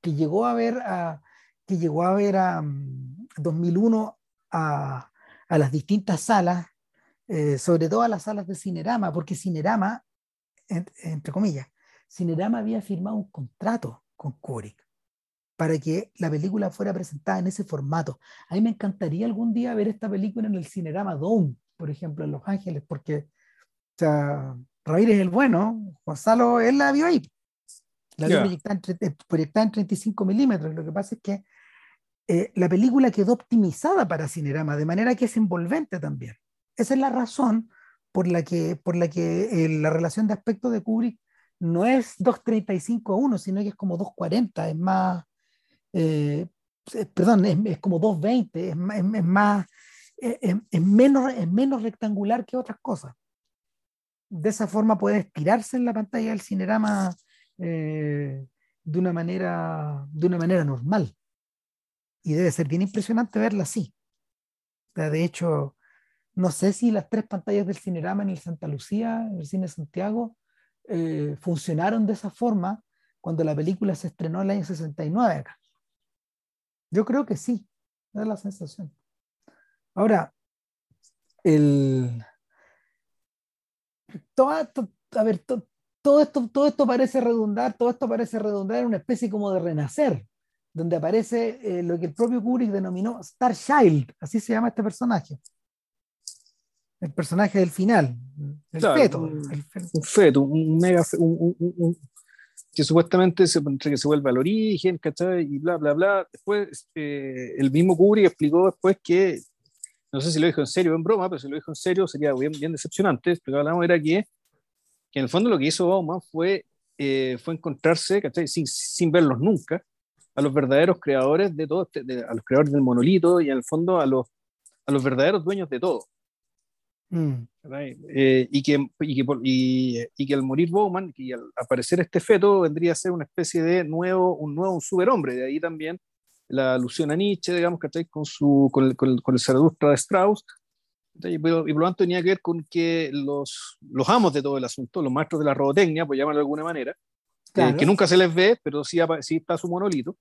que, llegó a ver a, que llegó a ver a 2001 mm, a, a las distintas salas, eh, sobre todo a las salas de Cinerama, porque Cinerama, entre comillas, Cinerama había firmado un contrato con Kubrick para que la película fuera presentada en ese formato. A mí me encantaría algún día ver esta película en el Cinerama Dome, por ejemplo, en Los Ángeles, porque o sea, es el bueno, Gonzalo, él la vio ahí. La vio proyectada, en, 35 milímetros. Lo que pasa es que eh, la película quedó optimizada para Cinerama, de manera que es envolvente también. Esa es la razón por la que, por la, que eh, la relación de aspecto de Kubrick no es 2.35 a 1, sino que es como 2.40, es más, eh, perdón, es, como 220, es, más, es, menos, es menos rectangular que otras cosas. De esa forma puede estirarse en la pantalla del cinerama eh, de, una manera, de una manera normal. Y debe ser bien impresionante verla así. de hecho, no sé si las tres pantallas del cinerama en el Santa Lucía, en el Cine Santiago, eh, funcionaron de esa forma cuando la película se estrenó en el año 69 acá. Yo creo que sí, es la sensación. Ahora, el... Todo, a ver, todo, esto, todo esto parece redundar, todo esto parece redundar en una especie como de renacer, donde aparece eh, lo que el propio Kubrick denominó Star Child, así se llama este personaje. El personaje del final, el feto. Un, feto, un mega, un, que supuestamente se, que se vuelve al origen, ¿cachai? Y bla, bla, bla. Después, eh, el mismo Kubrick explicó después que, no sé si lo dijo en serio o en broma, pero si lo dijo en serio sería bien, bien decepcionante. Explicaba la era que, que en el fondo lo que hizo Bauman fue, eh, fue encontrarse, ¿cachai? Sin, sin verlos nunca, a los verdaderos creadores de todo, este, a los creadores del monolito y en el fondo a los, a los verdaderos dueños de todo. Mm. Eh, y, que, y, que, y, y, que al morir Bowman y al aparecer este feto vendría a ser una especie de nuevo, un nuevo superhombre, de ahí también la alusión a Nietzsche, digamos, que con, su, con, el, con, el, con el Zaratustra de Strauss, y por, lo tanto tenía que ver con que los, los amos de todo el asunto, los maestros de la robotecnia, por llamarlo de alguna manera, eh, que nunca se les ve, pero sí, sí está su monolito,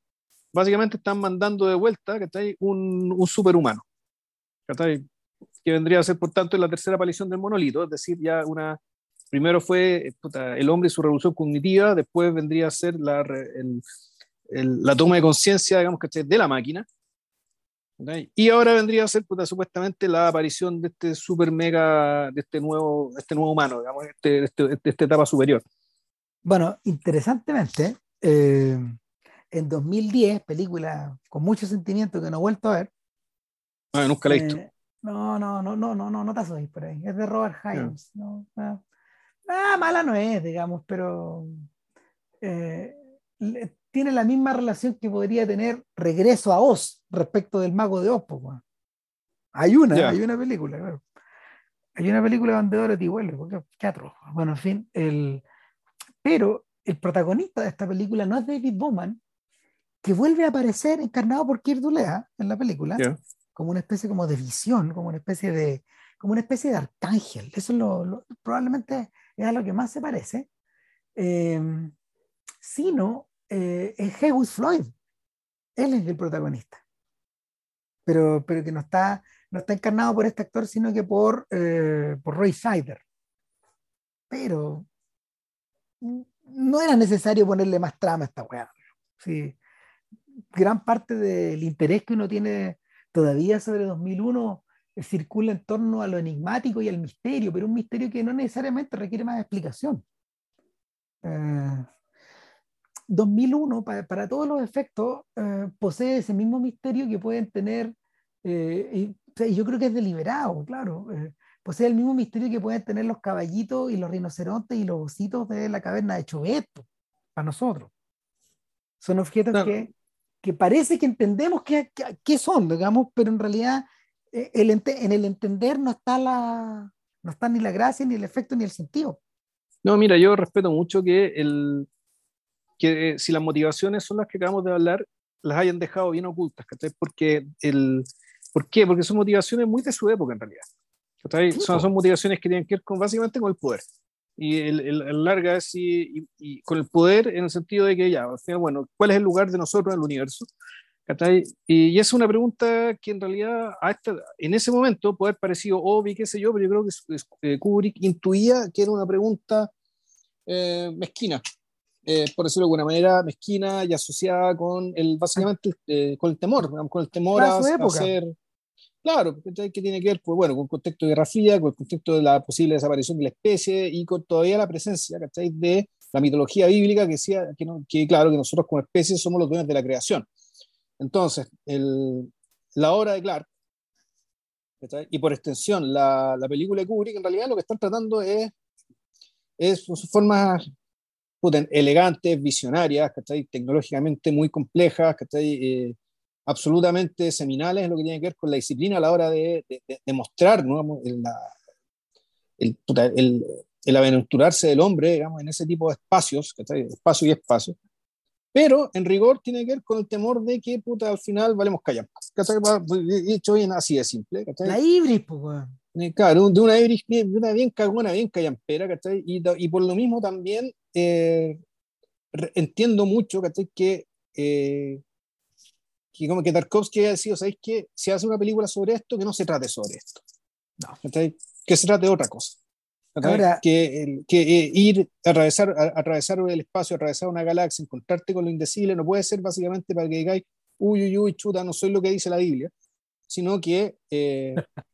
básicamente están mandando de vuelta un, un superhumano que vendría a ser, por tanto, la tercera aparición del monolito, es decir, ya una, primero fue el hombre y su revolución cognitiva, después vendría a ser la, la toma de conciencia, digamos, que de la máquina, Y ahora vendría a ser supuestamente la aparición de este super mega, de este nuevo, este nuevo humano, digamos, este, este, de esta etapa superior. Bueno, interesantemente, eh, en 2010, película con mucho sentimiento que no he vuelto a ver. Ah, nunca la he visto. Eh, no, no, no, no, no, no, no te asocies por ahí. Es de Robert Hyams. No. ah, mala no es, digamos, pero eh, tiene la misma relación que podría tener Regreso a Oz respecto del Mago de Oz. Hay una, hay una película, claro. Hay una película donde Dorothy vuelve, porque qué atroz. Bueno, en fin, el, pero el protagonista de esta película no es David Bowman, que vuelve a aparecer encarnado por Kirk Dulea en la película, como una especie como de visión, como una especie de, como una especie de arcángel. Eso es lo, probablemente es a lo que más se parece. Eh, sino eh, es Hewis Floyd. Él es el protagonista. Pero, pero que no está, no está encarnado por este actor, sino que por, eh, por Roy Scheider. Pero no era necesario ponerle más trama a esta weá. Sí. Gran parte del interés que uno tiene todavía sobre 2001 circula en torno a lo enigmático y al misterio, pero un misterio que no necesariamente requiere más explicación. Eh, 2001, para, todos los efectos, eh, posee ese mismo misterio que pueden tener, eh, y, yo creo que es deliberado, claro, eh, posee el mismo misterio que pueden tener los caballitos y los rinocerontes y los ositos de la caverna de Choveto, para nosotros. Son objetos que, que, parece que entendemos qué que, son, digamos, pero en realidad el, en el entender no está, la, no está ni la gracia, ni el efecto, ni el sentido. No, mira, yo respeto mucho que el, que si las motivaciones son las que acabamos de hablar, las hayan dejado bien ocultas, ¿cachai? Porque el, ¿Por qué? Porque son motivaciones muy de su época en realidad. Son, son, motivaciones que tienen que ver con, básicamente con el poder. Y el, el, larga es y, y, con el poder en el sentido de que ya, al final, bueno, ¿cuál es el lugar de nosotros en el universo? Y, y es una pregunta que en realidad a en ese momento puede haber parecido obvio, qué sé yo, pero yo creo que eh, Kubrick intuía que era una pregunta eh, mezquina, eh, por decirlo de alguna manera, mezquina y asociada con el, básicamente, eh, con el temor, con el temor a, ser, claro, que tiene que ver, pues, bueno, con el contexto de Guerra Fría, con el contexto de la posible desaparición de la especie y con todavía la presencia, ¿cachai? De la mitología bíblica que decía que, que, claro, que nosotros como especie somos los dueños de la creación. Entonces, el, la obra de Clark, y por extensión, la, la película de Kubrick, en realidad lo que están tratando es, es su forma elegantes, visionarias, tecnológicamente muy complejas, eh, absolutamente seminales en lo que tiene que ver con la disciplina a la hora de, de, mostrar el, el, aventurarse del hombre digamos, en ese tipo de espacios, espacio y espacio. Pero en rigor tiene que ver con el temor de que puta, al final valemos callar. Dicho bien así de simple. La híbrida, pues, Claro, de una Ibris, de una bien cagona, bien callampera, ¿cachai? Y, y por lo mismo también eh, entiendo mucho, ¿cachai? Que, eh, que como que Tarkovsky ha decidido, ¿sabéis qué? Si hace una película sobre esto, que no se trate sobre esto. No. Que se trate de otra cosa. Ahora, que, que eh, ir a atravesar, a, atravesar el espacio, atravesar una galaxia, encontrarte con lo indecible, no puede ser básicamente para que digáis, uy, uy, uy, chuta, no soy lo que dice la Biblia, sino que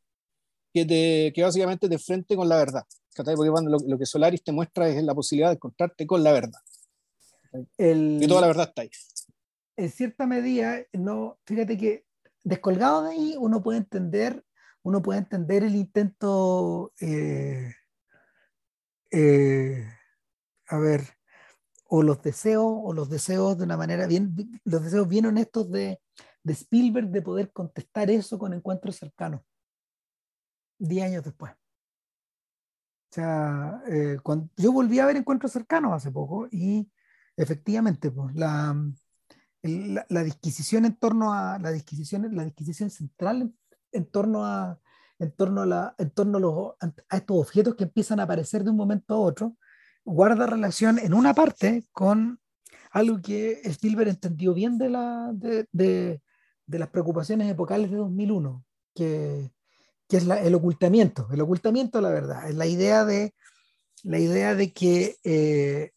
que, te, que básicamente te frente con la verdad. Porque lo, lo, que Solaris te muestra es la posibilidad de encontrarte con la verdad. El, y toda la verdad está ahí. En cierta medida, no, fíjate que descolgado de ahí uno puede entender, uno puede entender el intento, eh, eh, a ver, o los deseos, o los deseos de una manera bien, los deseos bien honestos de, de Spielberg de poder contestar eso con encuentros cercanos. 10 años después. O sea, eh, cuando, yo volví a ver encuentros cercanos hace poco y efectivamente, pues, la, la, disquisición en torno a la disquisición, la disquisición central en, torno a en torno a, la, en torno a, los, estos objetos que empiezan a aparecer de un momento a otro, guarda relación en una parte con algo que Spielberg entendió bien de, la, de, de las preocupaciones epocales de 2001, que, que es el ocultamiento, el ocultamiento de la verdad, es la idea de, la idea de que eh,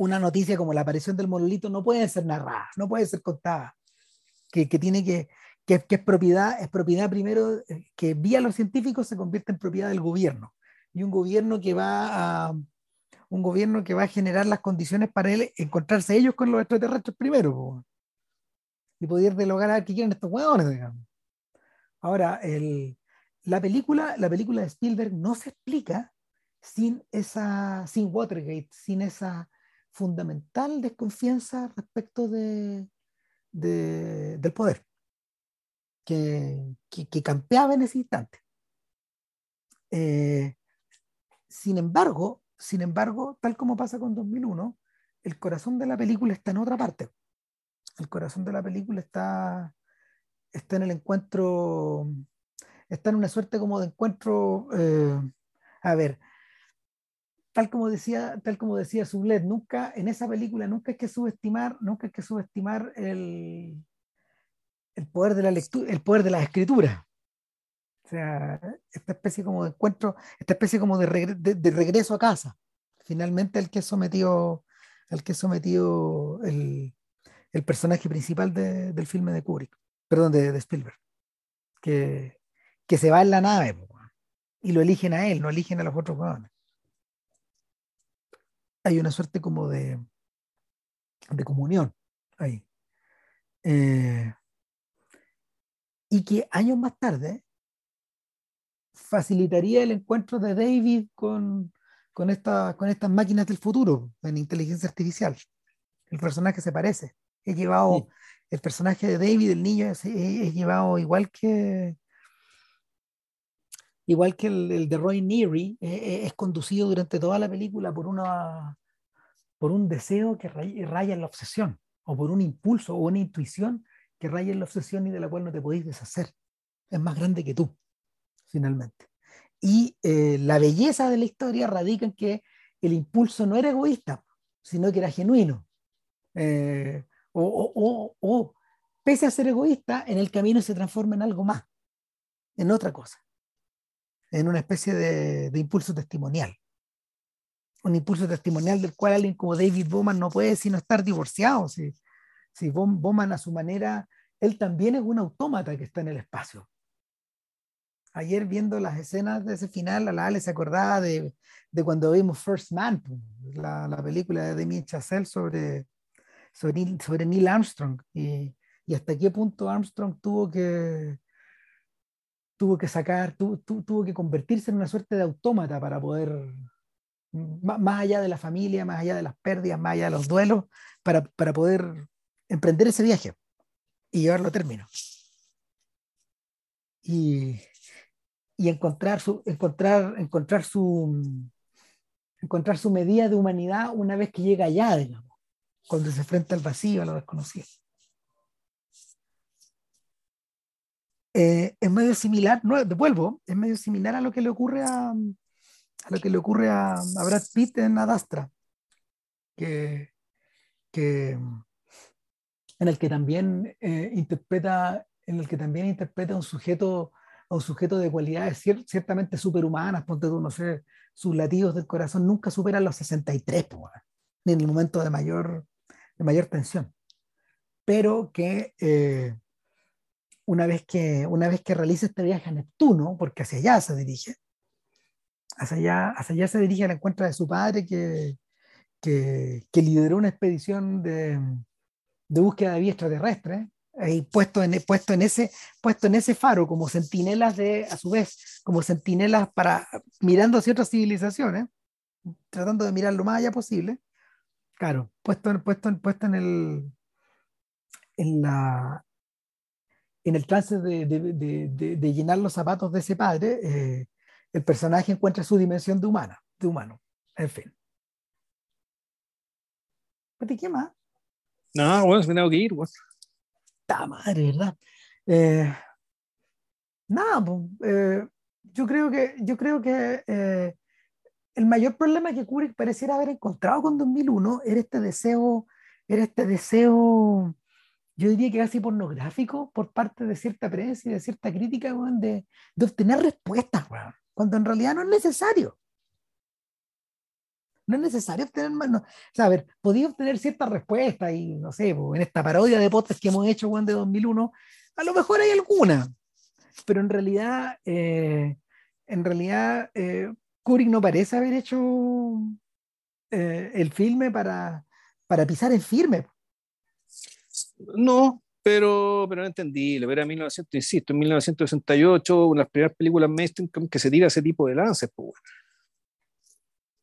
una noticia como la aparición del monolito no puede ser narrada, no puede ser contada, que, que tiene que, que, es propiedad, es propiedad primero, eh, que vía los científicos se convierte en propiedad del gobierno. Y un gobierno que va a, un gobierno que va a generar las condiciones para él encontrarse ellos con los extraterrestres primero. Y poder dialogar qué quieren estos hueones, digamos. Ahora, el, la, película, la película de Spielberg no se explica sin esa, sin Watergate, sin esa fundamental desconfianza respecto de, del poder que, que, campeaba en ese instante. Eh, sin embargo, sin embargo, tal como pasa con 2001, el corazón de la película está en otra parte. El corazón de la película está, está en el encuentro, está en una suerte como de encuentro, eh, a ver, tal como decía, tal como decía Sublet, nunca en esa película nunca hay que subestimar, nunca hay que subestimar el, el poder de la lectura, el poder de la escritura. O sea, esta especie como de encuentro, esta especie como de, regreso a casa. Finalmente el que sometió, el que sometió el, el personaje principal del filme de Kubrick, perdón, de, Spielberg, que, que, se va en la nave y lo eligen a él, no eligen a los otros jugadores hay una suerte como de, de comunión ahí. Eh, y que años más tarde facilitaría el encuentro de David con, con, esta, con estas máquinas del futuro en inteligencia artificial. El personaje se parece. He llevado, el personaje de David, el niño, es, llevado igual que, igual que el, de Roy Neary, eh, eh, es conducido durante toda la película por una por un deseo que raya en la obsesión, o por un impulso o una intuición que raya en la obsesión y de la cual no te podéis deshacer. Es más grande que tú, finalmente. Y eh, la belleza de la historia radica en que el impulso no era egoísta, sino que era genuino. Eh, o, pese a ser egoísta, en el camino se transforma en algo más, en otra cosa, en una especie de, impulso testimonial. Un impulso testimonial del cual alguien como David Bowman no puede sino estar divorciado. Si, si Bowman a su manera, él también es un autómata que está en el espacio. Ayer viendo las escenas de ese final, a la Ale se acordaba de, de cuando vimos First Man, la, la película de Damien Chazelle sobre, sobre, sobre Neil Armstrong y, y, hasta qué punto Armstrong tuvo que tuvo que sacar, tuvo que convertirse en una suerte de autómata para poder, más, allá de la familia, más allá de las pérdidas, más allá de los duelos, para, para poder emprender ese viaje y llevarlo a término. Y, y encontrar su, encontrar, encontrar su encontrar su medida de humanidad una vez que llega allá, digamos cuando se enfrenta al vacío, a lo desconocido. Eh, es medio similar, no, devuelvo, es medio similar a lo que le ocurre a, a lo que le ocurre a, Brad Pitt en Adastra, que, que en el que también eh, interpreta, en el que también interpreta un sujeto, un sujeto de cualidades ciertamente superhumanas, ponte tú, no sé, sus latidos del corazón nunca superan los 63, ni en el momento de mayor de mayor tensión, pero que eh, una, vez que una vez que realiza este viaje a Neptuno, porque hacia allá se dirige, hacia allá, hacia allá se dirige al encuentro de su padre que, que, que lideró una expedición de, de, búsqueda de vida extraterrestre, y puesto en, puesto, en ese, puesto en ese faro como centinelas de, a su vez, como centinelas para, mirando hacia otras civilizaciones, tratando de mirar lo más allá posible, Claro, puesto, puesto, puesto en el en la en el trance de, de, de, llenar los zapatos de ese padre, eh, el personaje encuentra su dimensión de humana, de humano. En fin. ¿Qué más? No, bueno, me tengo que ir, bueno. Está madre, ¿verdad? Eh, nada, pues, eh, yo creo que, yo creo que el mayor problema que Kubrick pareciera haber encontrado con 2001 era este deseo, era este deseo, yo diría que casi pornográfico por parte de cierta prensa y de cierta crítica, de, de, obtener respuestas, cuando en realidad no es necesario. No es necesario obtener más. o sea, a ver, podía obtener ciertas respuestas y no sé, en esta parodia de podcast que hemos hecho, de 2001, A lo mejor hay alguna, pero en realidad, eh, en realidad, eh, no parece haber hecho eh, el filme para, para pisar en firme. No, pero, pero no entendí. Lo era 1900, insisto, en 1968, una de las primeras películas mainstream que se tira ese tipo de lances. Pues,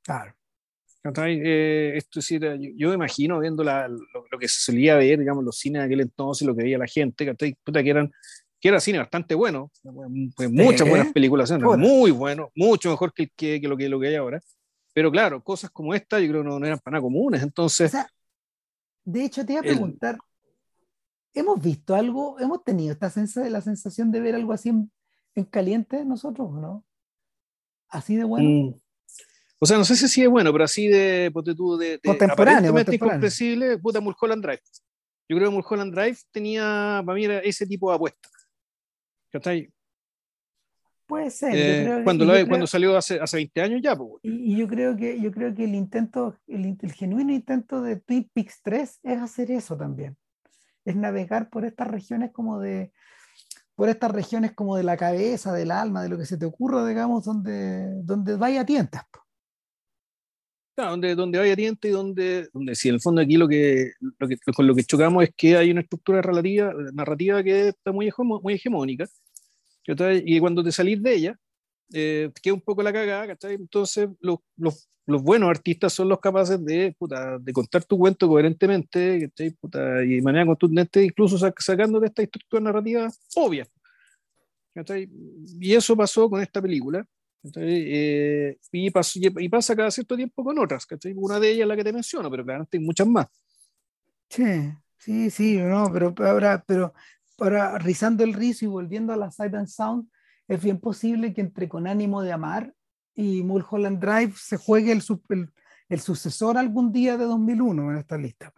claro. Eh, esto es yo, yo, me imagino viendo la, lo, que se solía ver, digamos, los cines de aquel entonces, lo que veía la gente, Puta, que eran que era cine bastante bueno, pues muchas buenas películas, muy bueno, mucho mejor que, que, que, lo que lo que hay ahora. Pero claro, cosas como esta yo creo no, no eran para nada comunes, entonces... de hecho, te iba a preguntar, ¿hemos visto algo, hemos tenido esta sensación, la sensación de ver algo así en, en caliente nosotros, no? Así de bueno. Mm. O sea, no sé si es bueno, pero así de, tú, de, de contemporáneo, incomprensible, puta Mulholland Drive. Yo creo que Mulholland Drive tenía, para mí era ese tipo de apuesta. ¿Cachai? Puede ser. Eh, cuando, cuando salió hace, hace 20 años ya. Pues. Y, yo creo que yo creo que el intento, el, el, genuino intento de Twin Peaks 3 es hacer eso también. Es navegar por estas regiones como de por estas regiones como de la cabeza, del alma, de lo que se te ocurra, digamos, donde, donde vaya tientas. Claro, donde, donde vaya diente y donde, donde si en el fondo aquí lo que, lo que, con lo que chocamos es que hay una estructura relativa, narrativa que está muy, muy hegemónica, y cuando te salís de ella, eh, queda un poco la cagada, ¿cachai? Entonces los, los, los, buenos artistas son los capaces de, puta, de contar tu cuento coherentemente, ¿cachai? Puta, y de manera contundente, incluso sacando de esta estructura narrativa obvia. ¿cachai? Y eso pasó con esta película. Eh, y, y, pasa cada cierto tiempo con otras, Una de ellas es la que te menciono, pero claramente hay muchas más. Sí, sí, sí, no, pero ahora, pero ahora rizando el rizo y volviendo a la Sight and Sound, es bien posible que entre Con ánimo de amar y Mulholland Drive se juegue el, el, el sucesor algún día de 2001 en esta lista.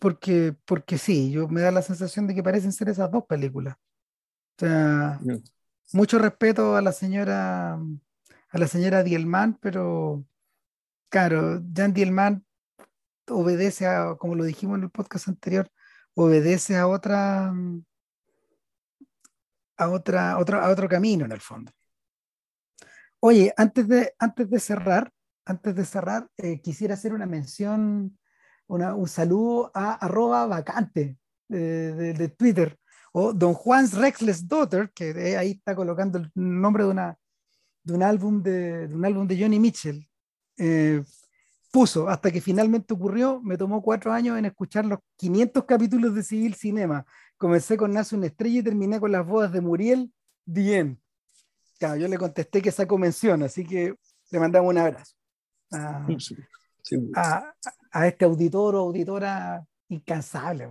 Porque, porque sí, yo me da la sensación de que parecen ser esas dos películas. O sea, mucho respeto a la señora, a la señora Dielman, pero claro, Jan Dielman obedece a, como lo dijimos en el podcast anterior, obedece a otra, a otra, otra a otro camino en el fondo. Oye, antes de, antes de cerrar, antes de cerrar, eh, quisiera hacer una mención, un saludo a arroba vacante de Twitter, o Don Juan's Rexless Daughter, que ahí está colocando el nombre de, una, de, un, álbum de, un álbum de Johnny Mitchell, eh, puso, hasta que finalmente ocurrió, me tomó cuatro años en escuchar los 500 capítulos de Civil Cinema. Comencé con Nace una estrella y terminé con las bodas de Muriel Bien. Claro, yo le contesté que esa mención, así que le mandamos un abrazo a, a, este auditor o auditora incansable.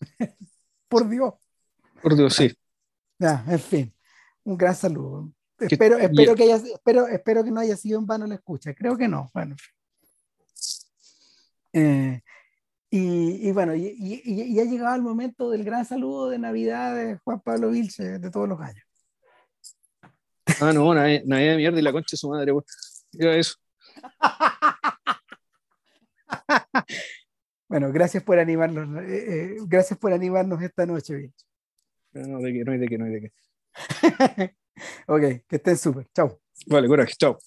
Por Dios. Por Dios, sí. En fin, un gran saludo. Espero, espero, que haya, espero, espero que no haya sido en vano la escucha. Creo que no. Bueno, eh, y, y, bueno, y, y, ha llegado el momento del gran saludo de Navidad de Juan Pablo Vilche de todos los años. Ah, no, Navidad, de mierda y la concha de su madre. Mira eso. Bueno, gracias por animarnos, eh, eh, gracias por animarnos esta noche, No, de qué, no hay de qué, no hay de qué. ok, que estén súper. Chao. Vale, coraje, chao.